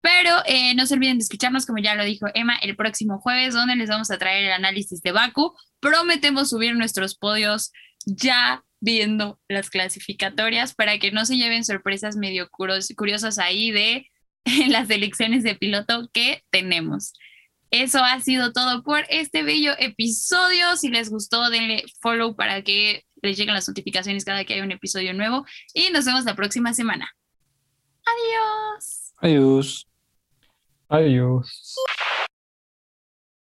Pero eh, no se olviden de escucharnos, como ya lo dijo Emma, el próximo jueves, donde les vamos a traer el análisis de Baku. Prometemos subir nuestros podios ya viendo las clasificatorias para que no se lleven sorpresas medio curiosas ahí de [laughs] las elecciones de piloto que tenemos. Eso ha sido todo por este bello episodio. Si les gustó, denle follow para que les lleguen las notificaciones cada que hay un episodio nuevo. Y nos vemos la próxima semana. Adiós.
Adiós.
Adiós.